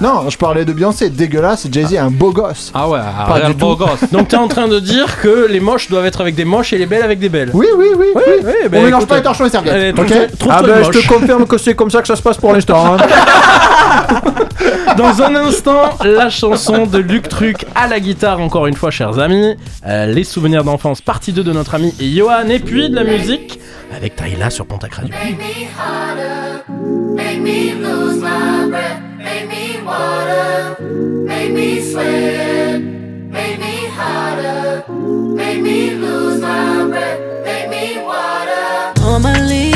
Non, je parlais de Beyoncé. Dégueulasse, Jay-Z est un beau gosse. Ah ouais, Pas real du beau tout. gosse. Donc t'es en train de dire que les moches doivent être avec des moches et les belles avec des belles. Oui, oui, oui. oui. oui, On bah, mélange écoute, pas les torchons et les serviettes. allez, ok Ah ben, je te confirme que c'est comme ça que ça se passe pour l'instant. hein. Dans un instant, la chanson de Luc Truc à la guitare, encore une fois, chers amis. Euh, les souvenirs d'enfance, partie 2 de notre ami Johan. Et puis de la musique avec Taïla sur Pontac Radio. Make me harder, make me lose my breath, me water, make me sweat, make me harder, make me lose my breath, make me water. Normally,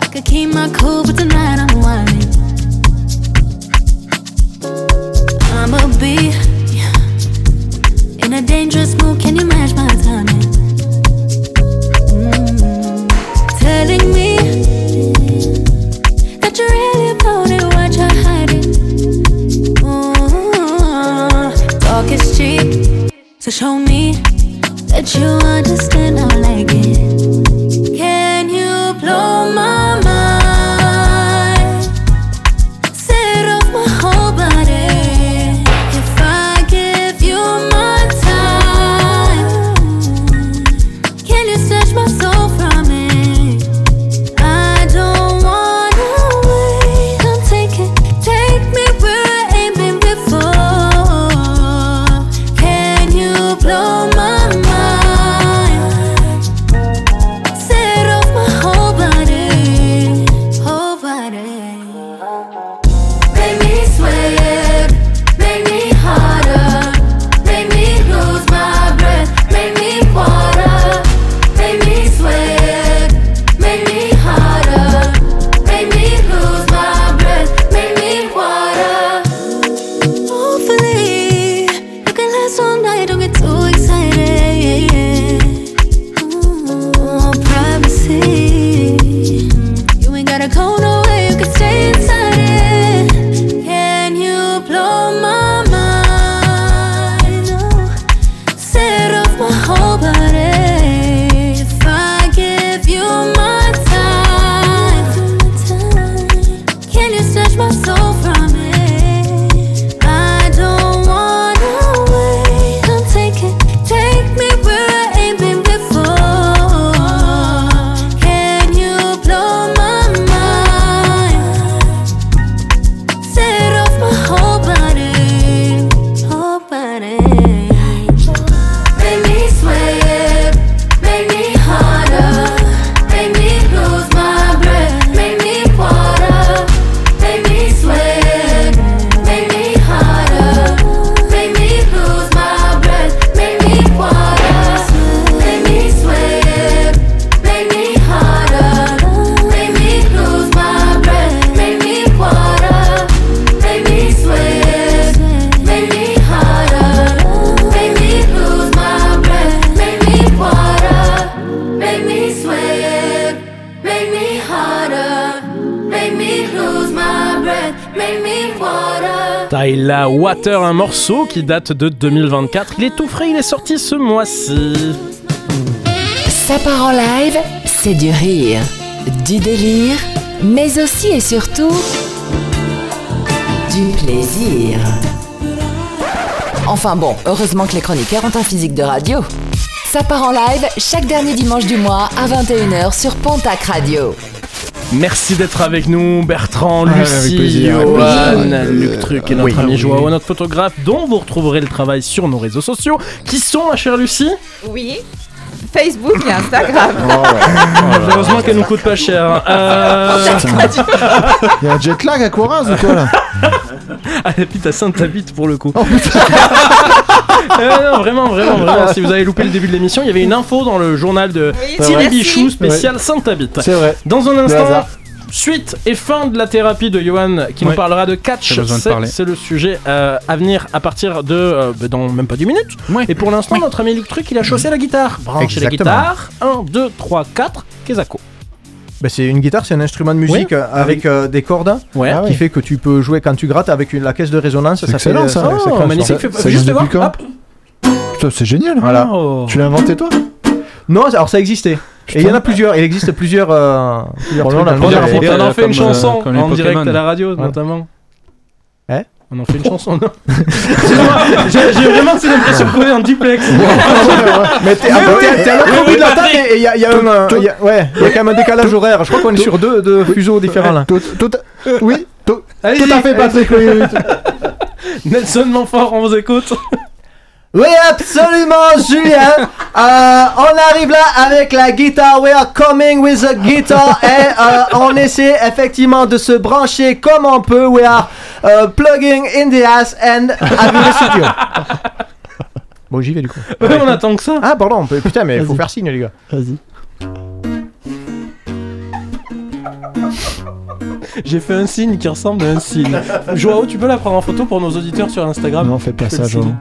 I could keep my cool, but tonight I'm whining. I'ma be in a dangerous mood. Can you match my? So show me that you understand I like it. Un morceau qui date de 2024. Il est tout frais, il est sorti ce mois-ci. Ça part en live, c'est du rire, du délire, mais aussi et surtout du plaisir. Enfin bon, heureusement que les chroniqueurs ont un physique de radio. Ça part en live chaque dernier dimanche du mois à 21h sur Pontac Radio. Merci d'être avec nous, Bertrand, avec Lucie, Johan. Luc Truc et notre Oui. ami Oui. Joao, notre photographe, dont vous retrouverez le travail sur nos réseaux sociaux. Qui sont, ma chère Lucie? Oui. Facebook et Instagram. Heureusement qu'elle nous coûte pas cher. Euh... Il y a un jet lag à Coraz ou quoi là? Ah, et puis t'as Sainte-Habite pour le coup. Euh, non, vraiment, vraiment, vraiment. Si vous avez loupé le début de l'émission, il y avait une info dans le journal de Oui, Thierry merci. Bichou spécial Sainte-Habite. C'est vrai. Dans un Le instant, hasard. suite et fin de la thérapie de Johan qui nous Ouais. parlera de catch. J'ai besoin de C'est- parler. C'est le sujet euh, à venir à partir de euh, bah, dans même pas 10 minutes. Ouais. Et pour l'instant, notre ami Luc Truc, il a chaussé la guitare. Branchez la Exactement. guitare. 1, 2, 3, 4. Kezako. Bah, c'est une guitare, c'est un instrument de musique euh, avec euh, des cordes Ouais. Ah qui ouais. fait que tu peux jouer quand tu grattes avec une- la caisse de résonance. C'est ça excellent, ça. ça- C'est magnifique. ça- Fais- ça juste voir. depuis quand Hop. C'est génial. Voilà. Oh. Tu l'as inventé toi? Non, alors ça existait. Et il y en a plusieurs. Il existe plusieurs. euh, plusieurs là, on trucs a. Et on en euh, fait une euh, chanson les en direct à la radio, Ouais. notamment. Hein On en fait une chanson, non? Excuse-moi, j'ai vraiment cette impression qu'on est en duplex. Mais t'es à l'autre bout de la table et il y a, il y a un, euh, il y a- ouais, il y a quand même un décalage horaire. Je crois qu'on est sur deux, deux fuseaux différents là. Tout, tout- oui, tout, tout à fait, Patrick. Nelson Montfort, on vous écoute. Oui, absolument, Julien. Euh, on arrive là avec la guitare. We are coming with a guitar. Et euh, on essaie effectivement de se brancher comme on peut. We are euh, plugging in the ass and having the studio. Bon, j'y vais du coup. Ouais, on attend que ça. Ah, pardon, on peut- putain, mais il faut Vas-y. faire signe, les gars. Vas-y. J'ai fait un signe qui ressemble à un signe. Joao, tu peux la prendre en photo pour nos auditeurs sur Instagram? Non, fais pas Fais ça, le Joe. signe.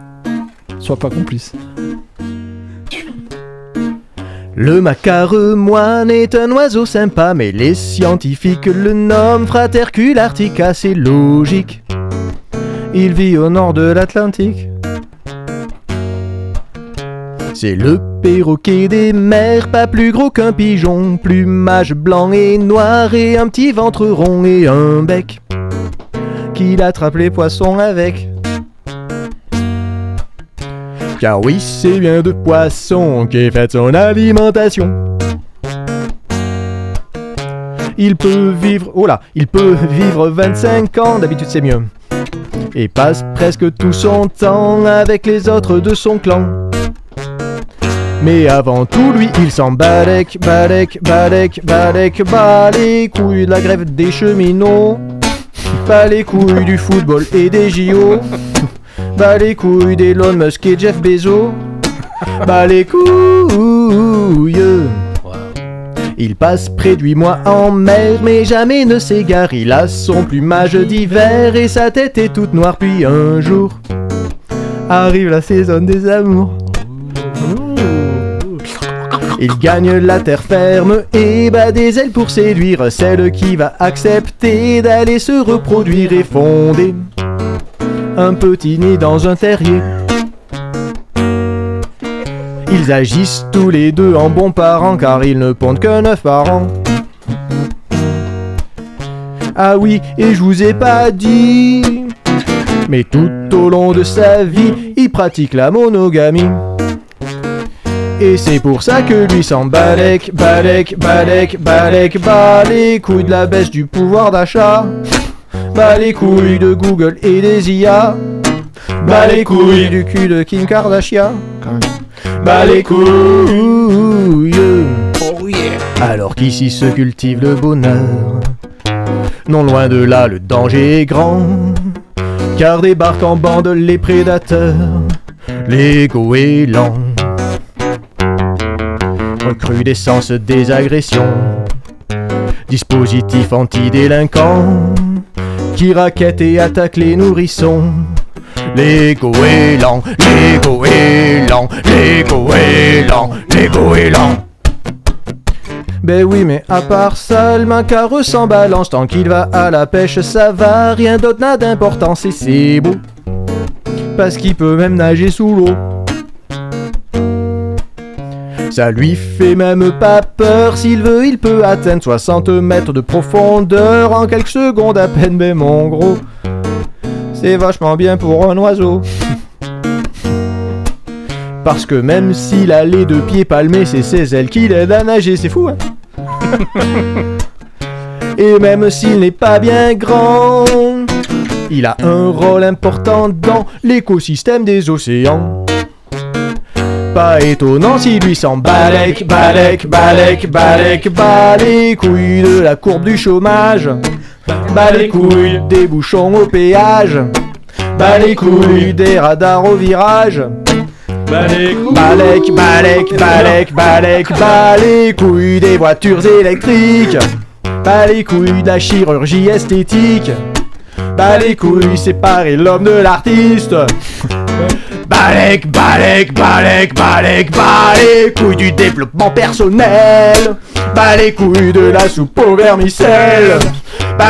Sois pas complice. Le macareux moine est un oiseau sympa, mais les scientifiques le nomment Fratercule arctica, c'est logique. Il vit au nord de l'Atlantique. C'est le perroquet des mers, pas plus gros qu'un pigeon, plumage blanc et noir et un petit ventre rond et un bec qu'il attrape les poissons avec. Car oui, c'est bien de poisson qu'est faite son alimentation. Il peut vivre, oh là, il peut vivre 25 ans, d'habitude c'est mieux. Et passe presque tout son temps avec les autres de son clan. Mais avant tout, lui, il s'en balèque, balèque, balèque, balèque, bat les couilles de la grève des cheminots, bat les couilles du football et des JO. Bah les couilles d'Elon Musk et Jeff Bezos. Bah les couilles. Il passe près de huit mois en mer, mais jamais ne s'égare. Il a son plumage d'hiver et sa tête est toute noire. Puis un jour, arrive la saison des amours. Il gagne la terre ferme et bat des ailes pour séduire celle qui va accepter d'aller se reproduire et fonder un petit nid dans un terrier. Ils agissent tous les deux en bons parents car ils ne pondent que neuf par an. Ah oui, et je vous ai pas dit, mais tout au long de sa vie, il pratique la monogamie. Et c'est pour ça que lui s'en balèque, balèque, balèque, balèque, bat les couilles de la baisse du pouvoir d'achat. Bah les couilles de Google et des IA. Bah les couilles du cul de Kim Kardashian. Bah les couilles. Alors qu'ici se cultive le bonheur. Non loin de là, le danger est grand. Car débarquent en bande les prédateurs. Les goélands. Recrudescence des agressions. Dispositif antidélinquant qui raquette et attaque les nourrissons. Les goélands, les goélands, les goélands, les goélands. Ben oui, mais à part ça, le macareux s'en balance. Tant qu'il va à la pêche, ça va, rien d'autre n'a d'importance et c'est beau. Parce qu'il peut même nager sous l'eau. Ça lui fait même pas peur, s'il veut, il peut atteindre 60 mètres de profondeur en quelques secondes à peine, mais mon gros, c'est vachement bien pour un oiseau. Parce que même s'il a les deux pieds palmés, c'est ses ailes qui l'aident à nager, c'est fou, hein Et même s'il n'est pas bien grand, il a un rôle important dans l'écosystème des océans. Pas étonnant si lui s'en balèque, balèque, balèque, balèque, bat les couilles de la courbe du chômage, bat les couilles des bouchons au péage, bat les couilles des radars au virage. Balèque, balèque, balèque, balèque, bat les couilles des voitures électriques, bat les couilles de la chirurgie esthétique, bat les couilles séparer l'homme de l'artiste. Balek, balek, balek, balek, bas les couilles du développement personnel. Les couilles de la soupe au vermicelle.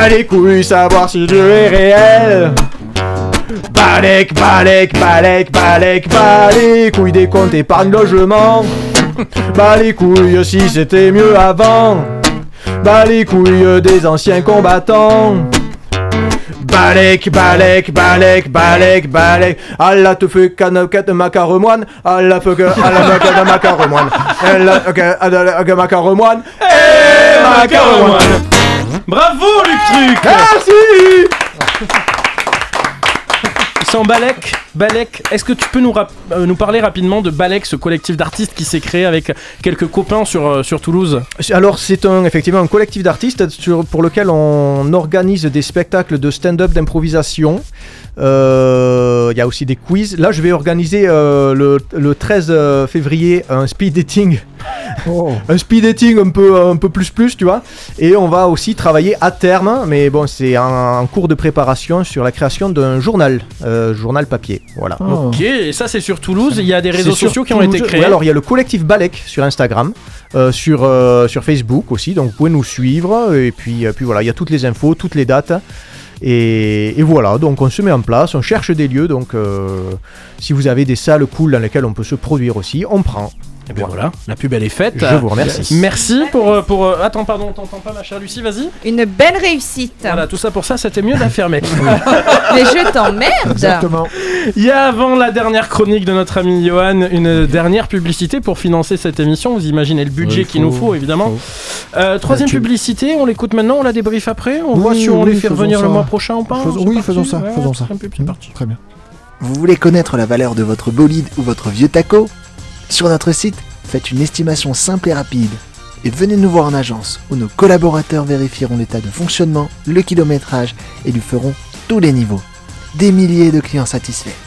Les couilles savoir si Dieu est réel. Balek, balek, balek, balek, bas les couilles des comptes épargne logement. Les couilles si c'était mieux avant. Les couilles des anciens combattants. Balek, balek, balek, balek, balek. Allah te fait canaquette macaremoine. Allah fait que Allah maca- macaremoine. Allah ok, macaremoine. Eh macaremoine. Bravo Luc Truc Merci Sans Balek, Balek, est-ce que tu peux euh, nous parler rapidement de Balek, ce collectif d'artistes qui s'est créé avec quelques copains sur, euh, Toulouse? Alors c'est un, effectivement un collectif d'artistes pour lequel on organise des spectacles de stand-up d'improvisation. Euh, Il y a aussi des quiz. Là je vais organiser le, le 13 février un speed dating. Un speed dating un peu, un peu plus plus tu vois. Et on va aussi travailler à terme, mais bon c'est en, en cours de préparation sur la création d'un journal, euh, journal papier. Voilà. Ok, et ça c'est sur Toulouse, il y a des réseaux sociaux qui ont été créés. Alors il y a le collectif Balek sur Instagram, euh, sur, euh, sur Facebook aussi, donc vous pouvez nous suivre. Et puis, euh, puis voilà, il y a toutes les infos, toutes les dates. Et, et voilà, donc on se met en place, on cherche des lieux. Donc euh, si vous avez des salles cool dans lesquelles on peut se produire aussi, on prend. Et bien voilà, la pub elle est faite. Je vous remercie. Merci pour. euh, pour euh, Attends, pardon, on t'entend pas ma chère Lucie, vas-y. Une belle réussite. Voilà, tout ça pour ça, c'était mieux de la fermer. Mais je t'emmerde. Il y a avant la dernière chronique de notre ami Johan une dernière publicité pour financer cette émission. Vous imaginez le budget Ouais, qu'il nous faut- faut évidemment. Euh, troisième publicité, on l'écoute maintenant, on la débriefe après. On voit Oui, si on oui, les fait revenir le mois prochain ou pas. Oui, parti faisons ça, Ouais, faisons ça. c'est un peu- c'est parti. Très bien. Vous voulez connaître la valeur de votre bolide ou votre vieux taco? Sur notre site, faites une estimation simple et rapide. Et venez nous voir en agence, où nos collaborateurs vérifieront l'état de fonctionnement, le kilométrage et lui feront tous les niveaux. Des milliers de clients satisfaits.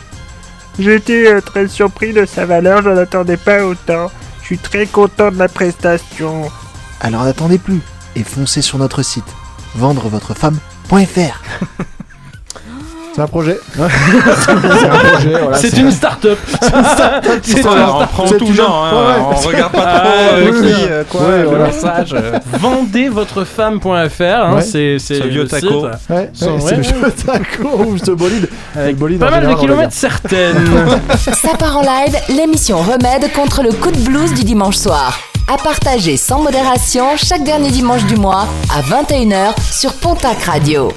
J'étais euh, très surpris de sa valeur, je n'attendais pas autant. Je suis très content de la prestation. Alors n'attendez plus et foncez sur notre site vendrevotrefemme.fr. C'est un projet. c'est un projet. voilà, C'est une start-up. C'est une start-up qui C'est un- on prend C'est tout genre, hein, on regarde pas trop euh, oui, qui, euh, quoi, Ouais, le voilà. message. euh. Vendezvotrefemme.fr, hein, Ouais. c'est c'est Ce le vieux site. taco. Ouais, ouais, Sans- c'est ouais, le ouais. jeu taco ou ce bolide. Avec bolide, Pas mal de général, kilomètres certaines. Ça part en live, l'émission Remède contre le coup de blues du dimanche soir. À partager sans modération chaque dernier dimanche du mois à 21h sur Pontac Radio.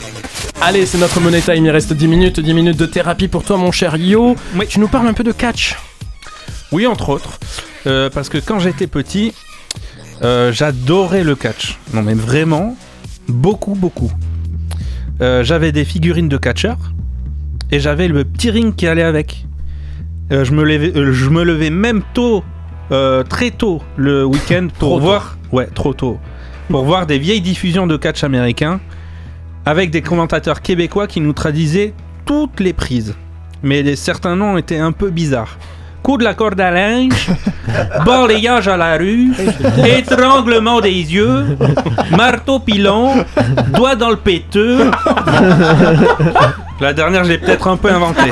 Allez, c'est notre money time, il reste 10 minutes, 10 minutes de thérapie pour toi mon cher Yo. Tu nous parles un peu de catch Oui, entre autres. Euh, parce que quand j'étais petit, euh, j'adorais le catch. Non, mais vraiment, beaucoup, beaucoup. Euh, j'avais des figurines de catcheurs et j'avais le petit ring qui allait avec. Euh, je, me levais, euh, je me levais même tôt, euh, très tôt le week-end pour Trop tôt. voir. Ouais, trop tôt. Pour voir des vieilles diffusions de catch américain avec des commentateurs québécois qui nous traduisaient toutes les prises. Mais les- certains noms étaient un peu bizarres. Coup de la corde à linge, balayage à la rue, étranglement des yeux, marteau pilon, doigt dans le péteux. La dernière, je l'ai peut-être un peu inventée.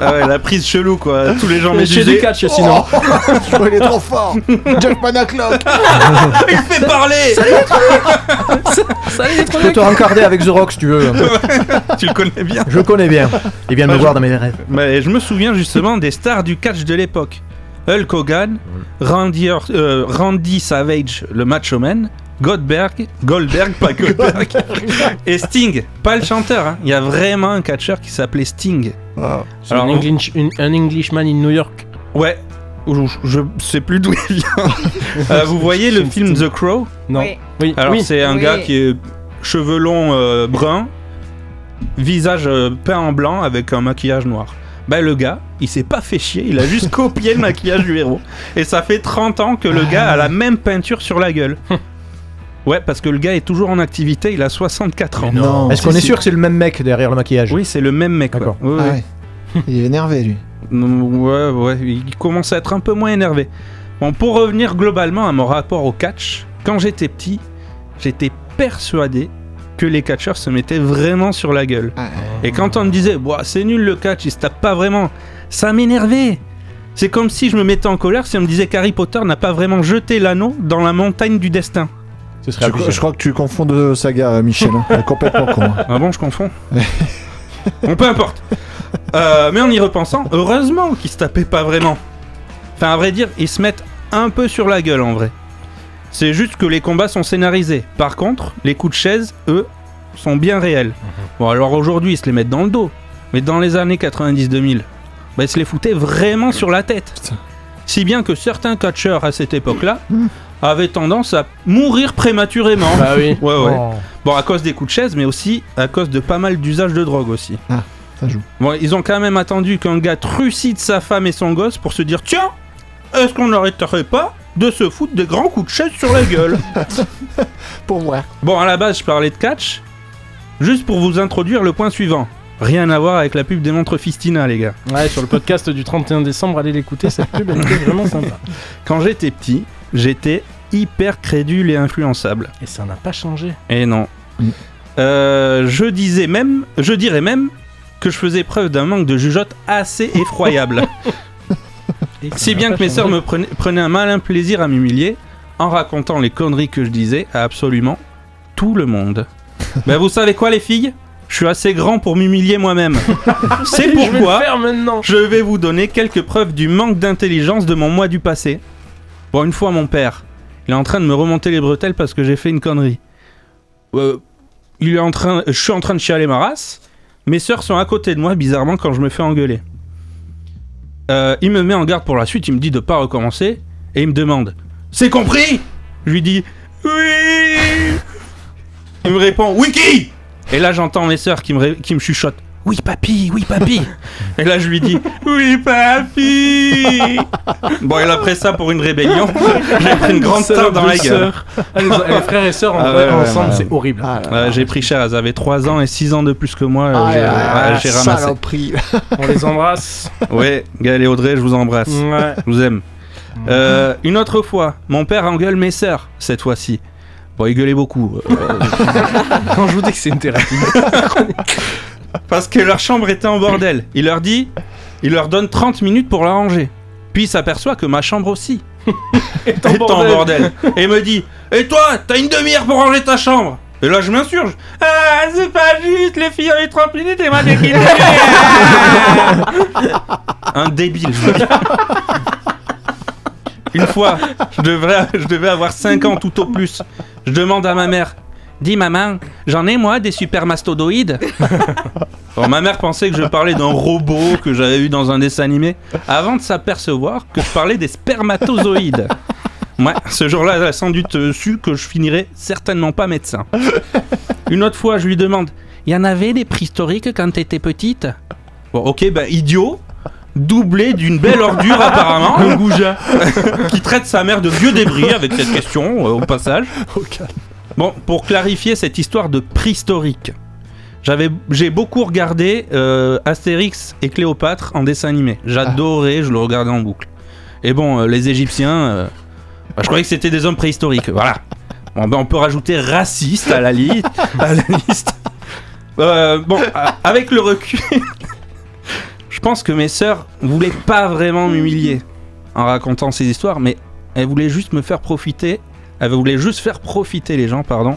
Ah ouais, la prise chelou quoi. Tous les gens Mais chez médusés. du catch sinon. Je crois qu'il est trop fort. Jack Panaclock. Il fait parler Salut les Je peux te rencarder avec The Rock si tu veux. Tu le connais bien. Je le connais bien. Il vient de Bah, me je- voir dans mes rêves. Mais je me souviens justement des stars du catch de l'époque. Hulk Hogan, Randy, Or- euh, Randy Savage, le macho man, Goldberg, Goldberg, pas Goldberg, et Sting, pas le chanteur. hein. Il y a vraiment un catcheur qui s'appelait Sting. Alors, un, English, une- un Englishman in New York. Ouais, je, sais plus d'où il vient. Euh, vous voyez le film The Crow? Non. Oui. Oui. Alors oui. c'est un Oui. gars qui est cheveux longs euh, bruns, visage euh, peint en blanc avec un maquillage noir. Bah le gars, il s'est pas fait chier, il a juste copié le maquillage du héros. Et ça fait 30 ans que le gars a la même peinture sur la gueule. Ouais, parce que le gars est toujours en activité, il a 64 ans. Non. Est-ce qu'on est sûr que c'est le même mec derrière le maquillage Oui, c'est le même mec. D'accord. Ouais, Ah ouais. Il est énervé lui. Mm, Ouais, ouais, il commence à être un peu moins énervé. Bon, pour revenir globalement à mon rapport au catch, quand j'étais petit, j'étais persuadé que les catcheurs se mettaient vraiment sur la gueule. Et quand on me disait, c'est nul le catch, il se tape pas vraiment, ça m'énervait. C'est comme si je me mettais en colère si on me disait qu'Harry Potter n'a pas vraiment jeté l'anneau dans la montagne du destin. Je, crois- je crois que tu confonds deux sagas, euh, Michel. hein. Complètement con. hein. Ah bon, je confonds Bon, peu importe. Euh, mais en y repensant, heureusement qu'ils se tapaient pas vraiment. Enfin, à vrai dire, ils se mettent un peu sur la gueule en vrai. C'est juste que les combats sont scénarisés. Par contre, les coups de chaise, eux, sont bien réels. Bon, alors aujourd'hui, ils se les mettent dans le dos. Mais dans les années 90-2000, bah, ils se les foutaient vraiment sur la tête. Si bien que certains catcheurs à cette époque-là avaient tendance à mourir prématurément. Bah oui. Ouais, ouais. Oh. Bon, à cause des coups de chaise, mais aussi à cause de pas mal d'usage de drogue aussi. Ah, ça joue. Bon, ils ont quand même attendu qu'un gars trucide sa femme et son gosse pour se dire Tiens, est-ce qu'on n'arrêterait pas de se foutre des grands coups de chaise sur la gueule Pour voir. Bon, à la base, je parlais de catch. Juste pour vous introduire le point suivant. Rien à voir avec la pub des montres Fistina, les gars. Ouais, sur le podcast du 31 décembre, allez l'écouter, cette pub, elle était vraiment sympa. Quand j'étais petit, j'étais hyper crédule et influençable. Et ça n'a pas changé. Et non. Euh, je disais même, je dirais même que je faisais preuve d'un manque de jugeote assez effroyable. Si bien que mes sœurs me prenaient, prenaient un malin plaisir à m'humilier en racontant les conneries que je disais à absolument tout le monde. ben vous savez quoi les filles? Je suis assez grand pour m'humilier moi-même. C'est Je vais le pourquoi je vais vous donner quelques preuves du manque d'intelligence de mon moi du passé. Bon, une fois mon père, il est en train de me remonter les bretelles parce que j'ai fait une connerie. Euh, il est en train, je suis en train de chialer ma race. Mes sœurs sont à côté de moi, bizarrement, quand je me fais engueuler. Euh, il me met en garde pour la suite, il me dit de pas recommencer, et il me demande C'est compris? Je lui dis Oui Il me répond Wiki Et là j'entends mes sœurs qui me, ré- qui me chuchotent Oui papy, oui papy Et là je lui dis Oui papy Bon et après ça pour une rébellion, j'ai pris une grande tarte dans la gueule. Ah, les, frères et sœurs en Ah vrai, ouais, ensemble, ouais. c'est horrible. J'ai pris cher, elles avaient 3 ans et 6 ans de plus que moi, euh, Ah, j'ai ah, ouais, j'ai ramassé. On les embrasse. Ouais, Gaël et Audrey, je vous embrasse. Ouais. Je vous aime. Euh, une autre fois, mon père engueule mes sœurs, cette fois-ci. Bon, il gueulait beaucoup. euh, Quand je vous dis que c'est une thérapie. parce que leur chambre était en bordel. Il leur dit, il leur donne 30 minutes pour la ranger. Puis il s'aperçoit que ma chambre aussi est est en bordel. Et il me dit, et toi, t'as une demi-heure pour ranger ta chambre? Et là, je m'insurge. Ah, c'est pas juste, les filles ont eu 30 minutes et moi j'ai Un débile, je. Une fois, je, devrais, je devais avoir 5 ans tout au plus. Je demande à ma mère Dis maman, j'en ai moi des super mastodoïdes ma mère pensait que je parlais d'un robot que j'avais vu dans un dessin animé avant de s'apercevoir que je parlais des spermatozoïdes. Ouais, ce jour-là, elle a sans doute euh, su que je finirais certainement pas médecin. Une autre fois, je lui demande Il y en avait des préhistoriques quand t'étais petite? Bon, ok, bah idiot, doublé d'une belle ordure apparemment, un goujat, qui traite sa mère de vieux débris avec cette question euh, au passage. Bon, pour clarifier cette histoire de préhistorique, j'avais, j'ai beaucoup regardé euh, Astérix et Cléopâtre en dessin animé. J'adorais, je le regardais en boucle. Et bon, euh, les Égyptiens, bah, je croyais que c'était des hommes préhistoriques. Voilà. Bon, ben, on peut rajouter raciste à la, li- à la liste. Bon, avec le recul, je pense que mes sœurs voulaient pas vraiment m'humilier en racontant ces histoires, mais elles voulaient juste me faire profiter. Elles voulaient juste faire profiter les gens, pardon,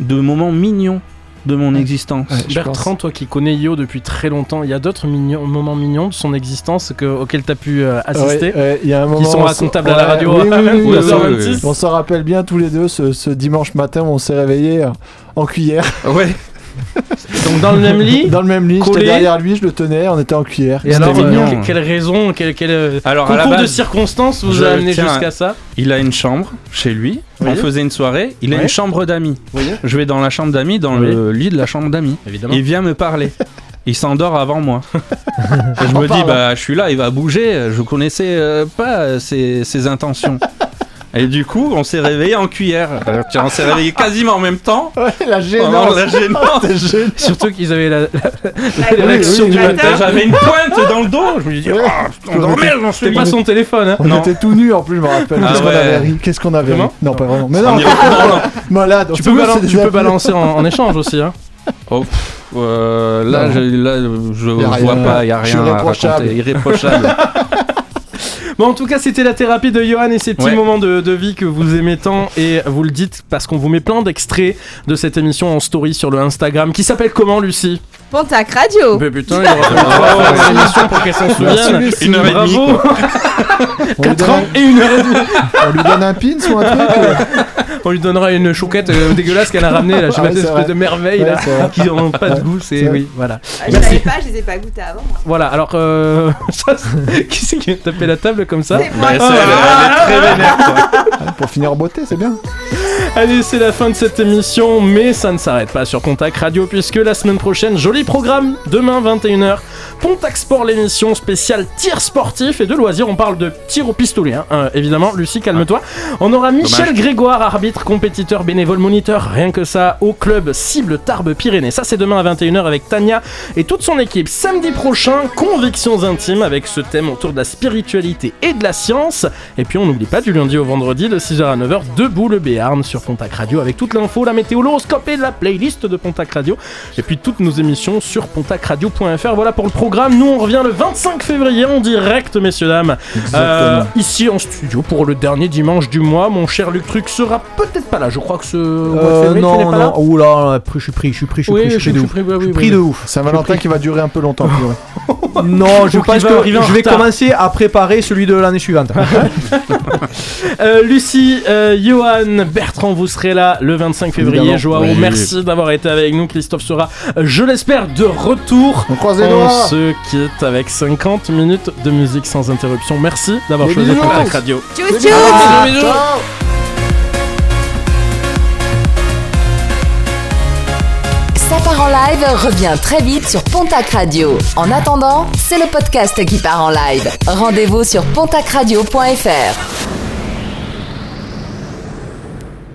de moments mignons de mon existence. Bertrand, toi qui connais Yo depuis très longtemps, il y a d'autres mignons- moments mignons de son existence que, auxquels tu as pu euh, assister Ouais, ouais, il y a un moment qui sont on racontables à la radio oui, oui, oui, oui, à on se- 2h26. On s'en rappelle bien tous les deux ce, ce dimanche matin où on s'est réveillé euh, en cuillère. Ouais. Donc dans le même lit Dans le même lit, j'étais derrière lui, je le tenais, on était en cuillère. Et alors, euh, que- quelle raison, quel, quel euh, à la de circonstances vous je a amené jusqu'à ça? Il a une chambre chez lui. On faisait une soirée. Il a une chambre d'amis. Oui. Je vais dans la chambre d'amis, dans le lit de la chambre d'amis. Évidemment. Il vient me parler. Il s'endort avant moi. Je me dis, bah, je suis là, il va bouger. Je connaissais euh, pas ses, ses intentions. Et du coup, on s'est réveillé en cuillère. Euh, tiens, on s'est réveillé quasiment en même temps. Ouais, la gênance. la gêné. Surtout qu'ils avaient la, la- oui, la réaction oui, du matin. J'avais une pointe dans le dos. Je me dis, Ouais. oh, on dormait, j'en suis C'était pas son téléphone, hein. On Non. était tout nus en plus, je me rappelle. Ah Qu'est-ce qu'on ouais. avait ri? Qu'est-ce qu'on avait ri? Non, pas vraiment. Mais On non, y retourne. malade. Tu peux, se balan- c'est des tu peux balancer en, en échange aussi, hein. Oh, pff, euh, là, Non. je, là, je vois pas, il y a Je suis rien à raconter. Irréprochable. Bon, en tout cas, c'était la thérapie de Johan et ces petits Ouais. moments de, de vie que vous aimez tant. Et vous le dites parce qu'on vous met plein d'extraits de cette émission en story sur le Instagram qui s'appelle comment, Lucie? Pontac Radio. Mais putain, il aurait fallu faire l'émission pour qu'elle s'en souvienne. Une heure et demie, Bravo. quoi. On lui 4 donne ans et une heure et demie. un- On lui donne un pin ou un truc euh On lui donnera une chouquette euh, dégueulasse qu'elle a ramenée là. Je sais Ah pas, cette c'est espèce vrai. de merveille Ouais, là qui n'ont pas de goût. C'est oui, voilà. Ah, je Merci. savais pas, je les ai pas goûtés avant. moi. Voilà. Alors, euh, qui c'est qui a tapé la table comme ça C'est moi. Ouais, ça, elle, elle est très vénère, quoi. Pour finir en beauté, c'est bien. Allez, c'est la fin de cette émission, mais ça ne s'arrête pas sur Pontac Radio puisque la semaine prochaine, joli programme, demain 21h, Pontac Sport, l'émission spéciale tir sportif et de loisirs. On parle de tir au pistolet, hein, euh, évidemment. Lucie, calme-toi. On aura Michel Dommage. Grégoire, arbitre, compétiteur, bénévole, moniteur, rien que ça, au club Cible Tarbes Pyrénées. Ça, c'est demain à 21h avec Tania et toute son équipe. Samedi prochain, convictions intimes avec ce thème autour de la spiritualité et de la science. Et puis on n'oublie pas du lundi au vendredi de 6h à 9h, debout le Béarn sur Pontac Radio avec toute l'info, la météo, l'horoscope et la playlist de Pontac Radio. Et puis toutes nos émissions sur pontacradio.fr. Voilà pour le programme. Nous on revient le 25 février en direct, messieurs dames. Euh, ici en studio pour le dernier dimanche du mois. Mon cher Luc Truc sera peut-être pas là. Je crois que ce. Euh, février, tu non, pas là non, oula, je suis pris, je suis pris, je suis Oui, pris, je suis pris de ouf. pris, oui, Je suis oui, pris oui. de ouf. Saint-Valentin qui va durer un peu longtemps. Non, je pense que je vais commencer à préparer celui de l'année suivante. Euh, Lucie, euh, Johan, Bertrand, vous serez là le 25 février. Évidemment. Joao, Oui. merci d'avoir été avec nous. Christophe sera, euh, je l'espère, de retour. On croise les On doigts. se quitte avec 50 minutes de musique sans interruption. Merci d'avoir choisi. Pontac Radio. Tchou Bisous. tchou Ciao. Live revient très vite sur Pontac Radio. En attendant, c'est le podcast qui part en live. Rendez-vous sur pontacradio.fr.